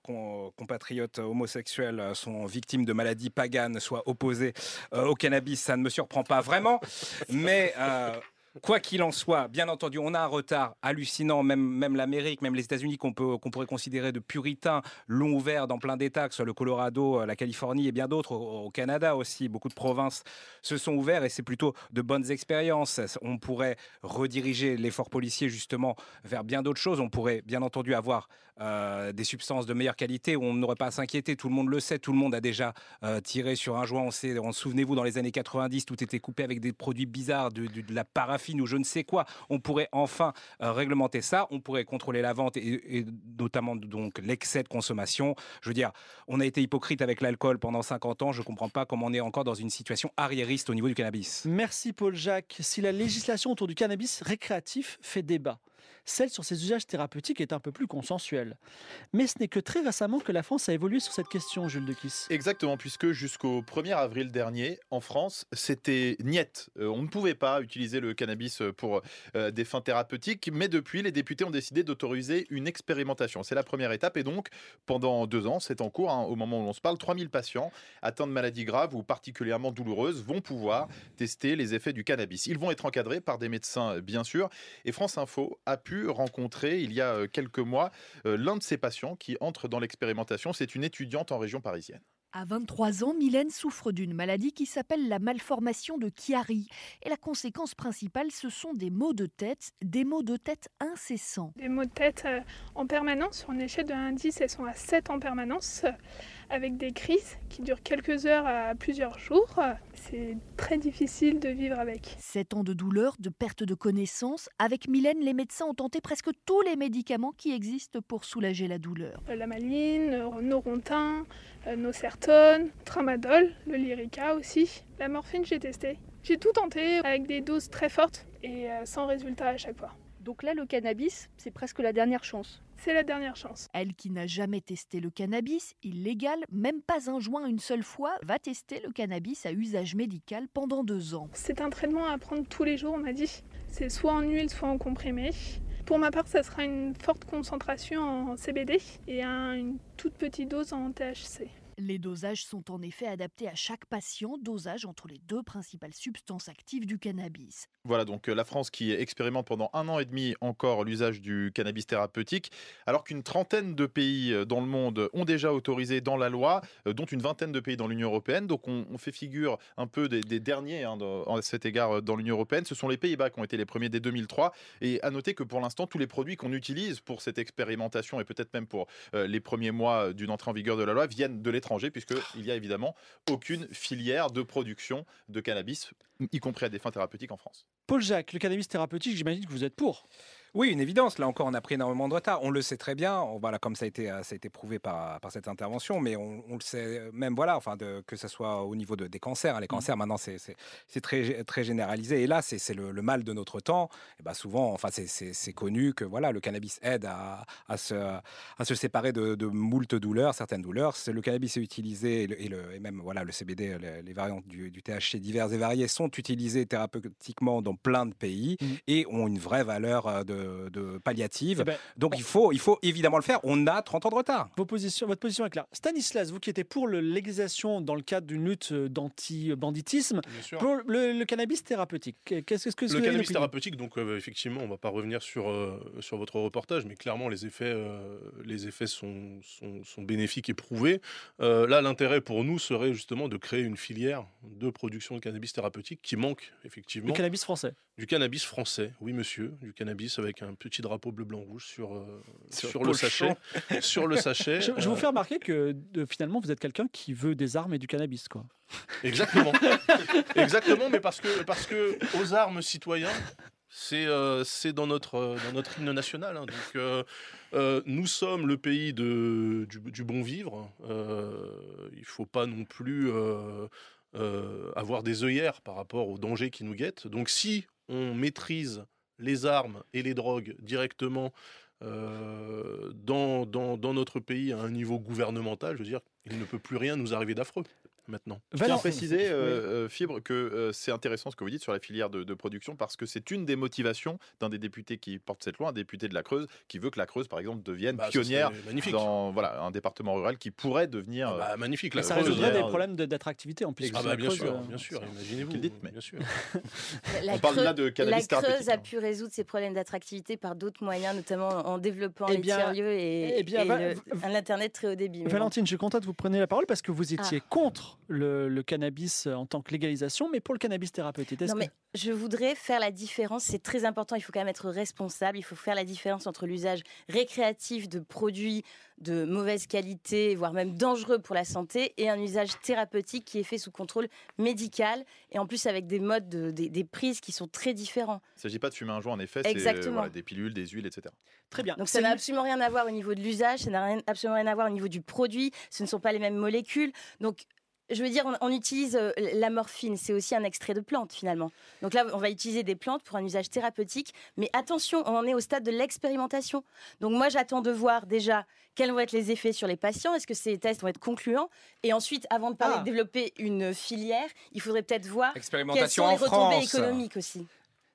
compatriotes homosexuels sont victimes de maladies paganes, soit opposés euh, au cannabis, ça ne me surprend pas vraiment. Mais quoi qu'il en soit, bien entendu, on a un retard hallucinant. Même, même l'Amérique, même les États-Unis, qu'on qu'on pourrait considérer de puritains, l'ont ouvert dans plein d'États, que ce soit le Colorado, euh, la Californie et bien d'autres, au, Canada aussi. Beaucoup de provinces se sont ouverts et c'est plutôt de bonnes expériences. On pourrait rediriger l'effort policier justement vers bien d'autres choses. On pourrait bien entendu avoir euh, des substances de meilleure qualité où on n'aurait pas à s'inquiéter. Tout le monde le sait, tout le monde a déjà euh, tiré sur un joint. On sait, souvenez-vous, dans les années 90, tout était coupé avec des produits bizarres, de, de- de la paraffine ou je ne sais quoi. On pourrait enfin euh, réglementer ça. On pourrait contrôler la vente et, et notamment donc l'excès de consommation. Je veux dire, on a été hypocrite avec l'alcool pendant 50 ans. Je ne comprends pas comment on est encore dans une situation arriériste au niveau du cannabis. Merci Paul Jacques. Si la législation autour du cannabis récréatif fait débat, celle sur ses usages thérapeutiques est un peu plus consensuelle. Mais ce n'est que très récemment que la France a évolué sur cette question, Jules de Kiss. Exactement, puisque jusqu'au 1er avril dernier, en France, c'était niet. Euh, on ne pouvait pas utiliser le cannabis pour euh, des fins thérapeutiques, mais depuis, les députés ont décidé d'autoriser une expérimentation. C'est la première étape, et donc, pendant deux ans, c'est en cours, hein, au moment où l'on se parle, 3000 patients atteints de maladies graves ou particulièrement douloureuses vont pouvoir tester les effets du cannabis. Ils vont être encadrés par des médecins, bien sûr, et France Info a pu rencontrer, il y a euh, quelques mois, euh, l'un de ces patients qui entre dans l'expérimentation. C'est une étudiante en région parisienne. À 23 ans, Mylène souffre d'une maladie qui s'appelle la malformation de Chiari. Et la conséquence principale, ce sont des maux de tête, des maux de tête incessants. Des maux de tête euh, en permanence, sur une échelle de 1 à 10, elles sont à 7 en permanence, avec des crises qui durent quelques heures à plusieurs jours. C'est très difficile de vivre avec. 7 ans de douleur, de perte de connaissance. Avec Mylène, les médecins ont tenté presque tous les médicaments qui existent pour soulager la douleur. Euh, La maline, euh, Norontin, euh, Nocertone, Tramadol, le Lyrica aussi. La morphine, j'ai testé. J'ai tout tenté avec des doses très fortes et sans résultat à chaque fois. Donc là, le cannabis, c'est presque la dernière chance. C'est la dernière chance. Elle qui n'a jamais testé le cannabis, illégal, même pas un joint une seule fois, va tester le cannabis à usage médical pendant deux ans. C'est un traitement à prendre tous les jours, on m'a dit. C'est soit en huile, soit en comprimé. Pour ma part, ça sera une forte concentration en CBD et un- une toute petite dose en THC. Les dosages sont en effet adaptés à chaque patient, dosage entre les deux principales substances actives du cannabis. Voilà donc euh, la France qui expérimente pendant un an et demi encore l'usage du cannabis thérapeutique, alors qu'une trentaine de pays euh, dans le monde ont déjà autorisé dans la loi, euh, dont une vingtaine de pays dans l'Union européenne. Donc on, fait figure un peu des, derniers hein, à cet égard dans l'Union européenne. Ce sont les Pays-Bas qui ont été les premiers dès 2003. Et à noter que pour l'instant, tous les produits qu'on utilise pour cette expérimentation et peut-être même pour les premiers mois d'une entrée en vigueur de la loi viennent de l'étranger. Puisqu'il n'y a évidemment aucune filière de production de cannabis, y compris à des fins thérapeutiques en France. Paul Jacques, le cannabis thérapeutique, j'imagine que vous êtes pour. Oui, une évidence. Là encore, on a pris énormément de retard. On le sait très bien. On, voilà, comme ça a été, euh, ça a été prouvé par, par cette intervention, mais on, on le sait même, voilà, enfin, de, que ce soit au niveau de, des cancers. hein. Les cancers, maintenant, c'est très, gé- très généralisé. Et là, c'est le, le mal de notre temps. Et ben souvent, enfin, c'est- connu que voilà, le cannabis aide à, à se, à se séparer de, de moult douleurs, certaines douleurs. Le cannabis est utilisé et, le- et le- et même voilà, le CBD, les, les variantes du, du THC divers et variés sont utilisés thérapeutiquement dans plein de pays et ont une vraie valeur euh, de, de palliative. Eh ben, Donc il faut, il faut évidemment le faire. On a 30 ans de retard. Vos positions, votre position est claire. Stanislas, vous qui étiez pour le- l'égalisation dans le cadre d'une lutte euh, d'anti-banditisme, pour le, le cannabis thérapeutique, qu'est-ce que, ce que vous Le cannabis thérapeutique, donc euh, effectivement, on va pas revenir sur, euh, sur votre reportage, mais clairement les effets, euh, les effets sont, sont, sont bénéfiques et prouvés. Euh, là, l'intérêt pour nous serait justement de créer une filière de production de cannabis thérapeutique qui manque effectivement. Le cannabis français. Du cannabis français, oui monsieur, du cannabis avec un petit drapeau bleu blanc rouge sur, euh, Sur sur, le sachet. Sur le sachet. Je, je vous euh, fais remarquer que de- finalement vous êtes quelqu'un qui veut des armes et du cannabis, quoi. Exactement. Exactement, mais parce que, parce que aux armes citoyens, c'est euh, c'est dans, notre, euh, dans notre hymne national. hein. Donc, euh, euh, nous sommes le pays de, du, du bon vivre. Euh, il ne faut pas non plus euh, euh, avoir des œillères par rapport aux dangers qui nous guettent. Donc, si on maîtrise les armes et les drogues directement euh, dans, dans, dans notre pays à un niveau gouvernemental, je veux dire, il ne peut plus rien nous arriver d'affreux maintenant. Je tiens à préciser, euh, euh, Fibre, que euh, c'est intéressant ce que vous dites sur la filière de, de production parce que c'est une des motivations d'un des députés qui porte cette loi, un député de la Creuse, qui veut que la Creuse, par exemple, devienne Bah, pionnière dans voilà, un département rural qui pourrait devenir. Ah bah, magnifique, la ça Creuse, résoudrait des problèmes d'attractivité en plus. Ah bah, bien Creuse, sûr, bien sûr, imaginez-vous. Mais- Bien sûr. La On parle Creuse- là de cannabis La Creuse a hein. pu résoudre ses problèmes d'attractivité par d'autres moyens, notamment en développant Eh les bien- tiers-lieux et, eh bien, et va- le- un Internet très haut débit. Valentine, je suis content que vous preniez la parole parce que vous étiez Ah. contre le, le cannabis en tant que légalisation, mais pour le cannabis thérapeutique. Est-ce Non, que- mais je voudrais faire la différence. C'est très important. Il faut quand même être responsable. Il faut faire la différence entre l'usage récréatif de produits de mauvaise qualité, voire même dangereux pour la santé, et un usage thérapeutique qui est fait sous contrôle médical et en plus avec des modes, de- des, des prises qui sont très différents. Il ne s'agit pas de fumer un joint, en effet, c'est Exactement. voilà, des pilules, des huiles, etc. Très bien. Donc ça n'a absolument rien à voir au niveau de l'usage, ça n'a absolument rien à voir au niveau du produit, ce ne sont pas les mêmes molécules. Donc je veux dire, on, on utilise euh, la morphine, c'est aussi un extrait de plante finalement. Donc là, on va utiliser des plantes pour un usage thérapeutique, mais attention, on en est au stade de l'expérimentation. Donc moi, j'attends de voir déjà quels vont être les effets sur les patients, est-ce que ces tests vont être concluants, et ensuite, avant de parler Ah. de développer une filière, il faudrait peut-être voir quelles sont les retombées France. économiques aussi.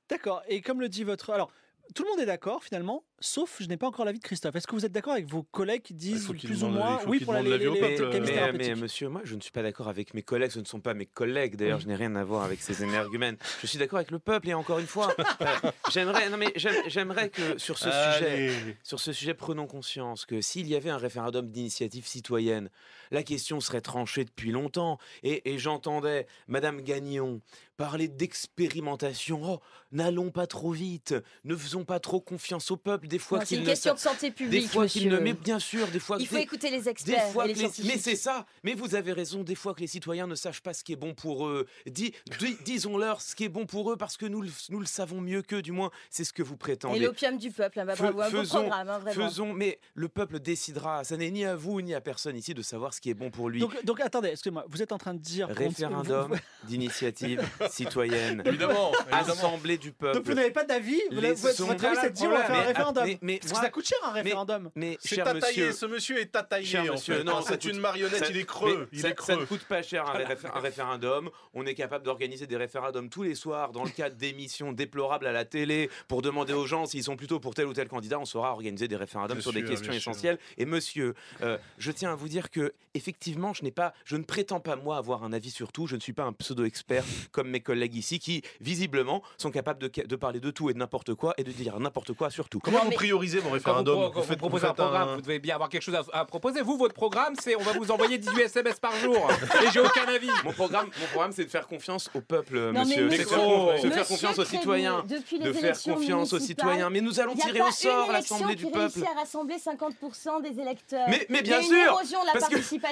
D'accord. Et comme le dit votre. Alors, tout le monde est d'accord finalement, sauf je n'ai pas encore l'avis de Christophe. Est-ce que vous êtes d'accord avec vos collègues qui disent faut qu'il plus ou moins oui pour la, les, les- les Mais, monsieur, moi, je ne suis pas d'accord avec mes collègues. Ce ne sont pas mes collègues. D'ailleurs, je n'ai rien à voir avec ces énergumènes. Je suis d'accord avec le peuple. Et encore une fois, euh, j'aimerais, non mais j'aime- j'aimerais que sur ce Allez. sujet, sur ce sujet, prenons conscience que s'il y avait un référendum d'initiative citoyenne, la question serait tranchée depuis longtemps. Et, et j'entendais Madame Gagnon parler d'expérimentation. Oh, n'allons pas trop vite. Ne faisons pas trop confiance au peuple. Des fois qu'il une ne question de santé des publique, fois qu'il ne, monsieur. mais bien sûr, des fois Il faut des- écouter les des experts fois et les que les- scientifiques. Mais c'est ça. Mais vous avez raison. Des fois que les citoyens ne sachent pas ce qui est bon pour eux. Dis- dis- Disons-leur ce qui est bon pour eux parce que nous, le- nous le savons mieux qu'eux. Du moins, c'est ce que vous prétendez. Et l'opium du peuple, hein, bah, bravo, un beau faisons, programme, hein, vraiment. faisons, mais le peuple décidera. Ça n'est ni à vous ni à personne ici de savoir ce qui est bon pour lui. Donc, donc attendez, excusez-moi, vous êtes en train de dire. Référendum vous- d'initiative citoyenne. Évidemment, évidemment. Assemblée du peuple. Donc vous n'avez pas d'avis vous- vous- Votre avis, c'est de dire on va faire un Mais- référendum. mais- mais Parce que ça coûte cher un mais- référendum. Mais, C'est cher tataillé, monsieur, ce monsieur est tataillé Cher en monsieur, fait. non, c'est une marionnette, ça- il est creux, mais il ça, est ça ne creux. coûte pas cher un, réfé- un référendum. On est capable d'organiser des référendums tous les soirs dans le cadre d'émissions déplorables à la télé pour demander aux gens s'ils sont plutôt pour tel ou tel candidat. On saura organiser des référendums Bien sur des questions sûr. essentielles. Et monsieur, euh, je tiens à vous dire que effectivement, je n'ai pas, je ne prétends pas moi avoir un avis sur tout. Je ne suis pas un pseudo-expert comme mes collègues ici qui visiblement sont capables de, de parler de tout et de n'importe quoi et de dire n'importe quoi sur tout. Vous priorisez mon Quand référendum. vous, pro- Vous faites- vous proposez vous un programme, un- vous devez bien avoir quelque chose à, à proposer. Vous, votre programme, c'est on va vous envoyer 18 SMS par jour. Et j'ai aucun avis. Mon programme, mon programme c'est de faire confiance au peuple, Non, monsieur. C'est de faire, confiance aux citoyens. De faire confiance aux citoyens. Mais nous allons tirer au sort l'Assemblée du peuple. à rassembler 50% des électeurs. Mais- bien sûr,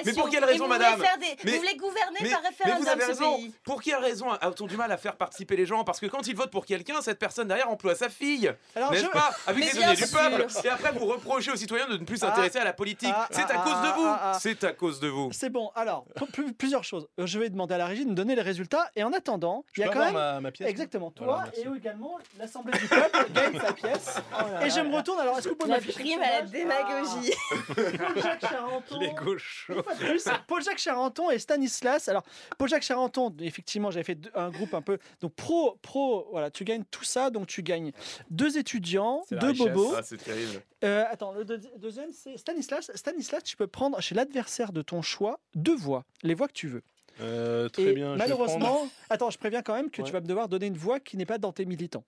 mais pour quelle raison, madame des- Vous voulez gouverner par mais référendum vous avez ce raison. pays? Pour quelle raison a-t-on du mal à faire participer les gens? Parce que quand ils votent pour quelqu'un, cette personne derrière emploie sa fille. Alors, N'est-ce je- pas? Avec Mais les du peuple. Et après, vous reprochez aux citoyens de ne plus s'intéresser à la politique. Ah, C'est ah, à cause ah, de vous. ah, ah. C'est à cause de vous. C'est bon. Alors, pl- pl- plusieurs choses. Euh, Je vais demander à la régie de me donner les résultats. Et en attendant, il y a quand même. ma- ma pièce, Exactement. Toi et également l'Assemblée du peuple gagne sa pièce. et je me retourne. Alors, est-ce que vous pouvez m'afficher à la démagogie. Paul-Jacques Charenton. Les plus, Paul-Jacques Charenton et Stanislas. Alors, Paul-Jacques Charenton, effectivement, j'avais fait un groupe un peu. Donc, pro, pro, voilà, tu gagnes tout ça. Donc, tu gagnes deux étudiants, deux richesse. Ah, c'est terrible. Euh, attends, le deux- deuxième, c'est Stanislas. Stanislas, tu peux prendre chez l'adversaire de ton choix deux voix, les voix que tu veux. Euh, très et bien. malheureusement, prendre- attends, je préviens quand même que Ouais. tu vas me devoir donner une voix qui n'est pas dans tes militants.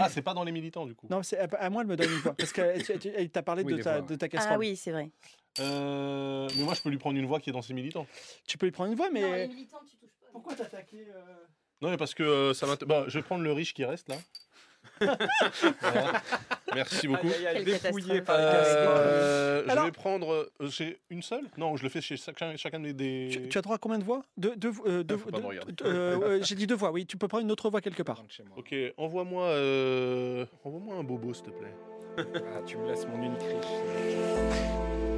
Ah, c'est pas dans les militants du coup. Non, c'est à, à moi, elle me donne une voix parce qu'elle t'a parlé Oui, de, les ta, voix. de ta casserole. Ah oui, c'est vrai. Euh, mais moi, je peux lui prendre une voix qui est dans ses militants. Tu peux lui prendre une voix, mais Non, les militants, tu touches pas. pourquoi t'attaquer euh, Non, mais parce que euh, ça m'int- bah, je vais prendre le riche qui reste là. Merci beaucoup. Aïe, par Euh, je Alors- vais prendre. euh, j'ai une seule? Non, je le fais chez chacun, chacun des. des- tu, tu as droit à combien de voix? Deux, deux, euh, deux- regarder. euh, J'ai dit deux voix, oui. Tu peux prendre une autre voix quelque part. Ok, envoie-moi euh, envoie-moi un bobo, s'il te plaît. Ah, tu me laisses mon unique riche.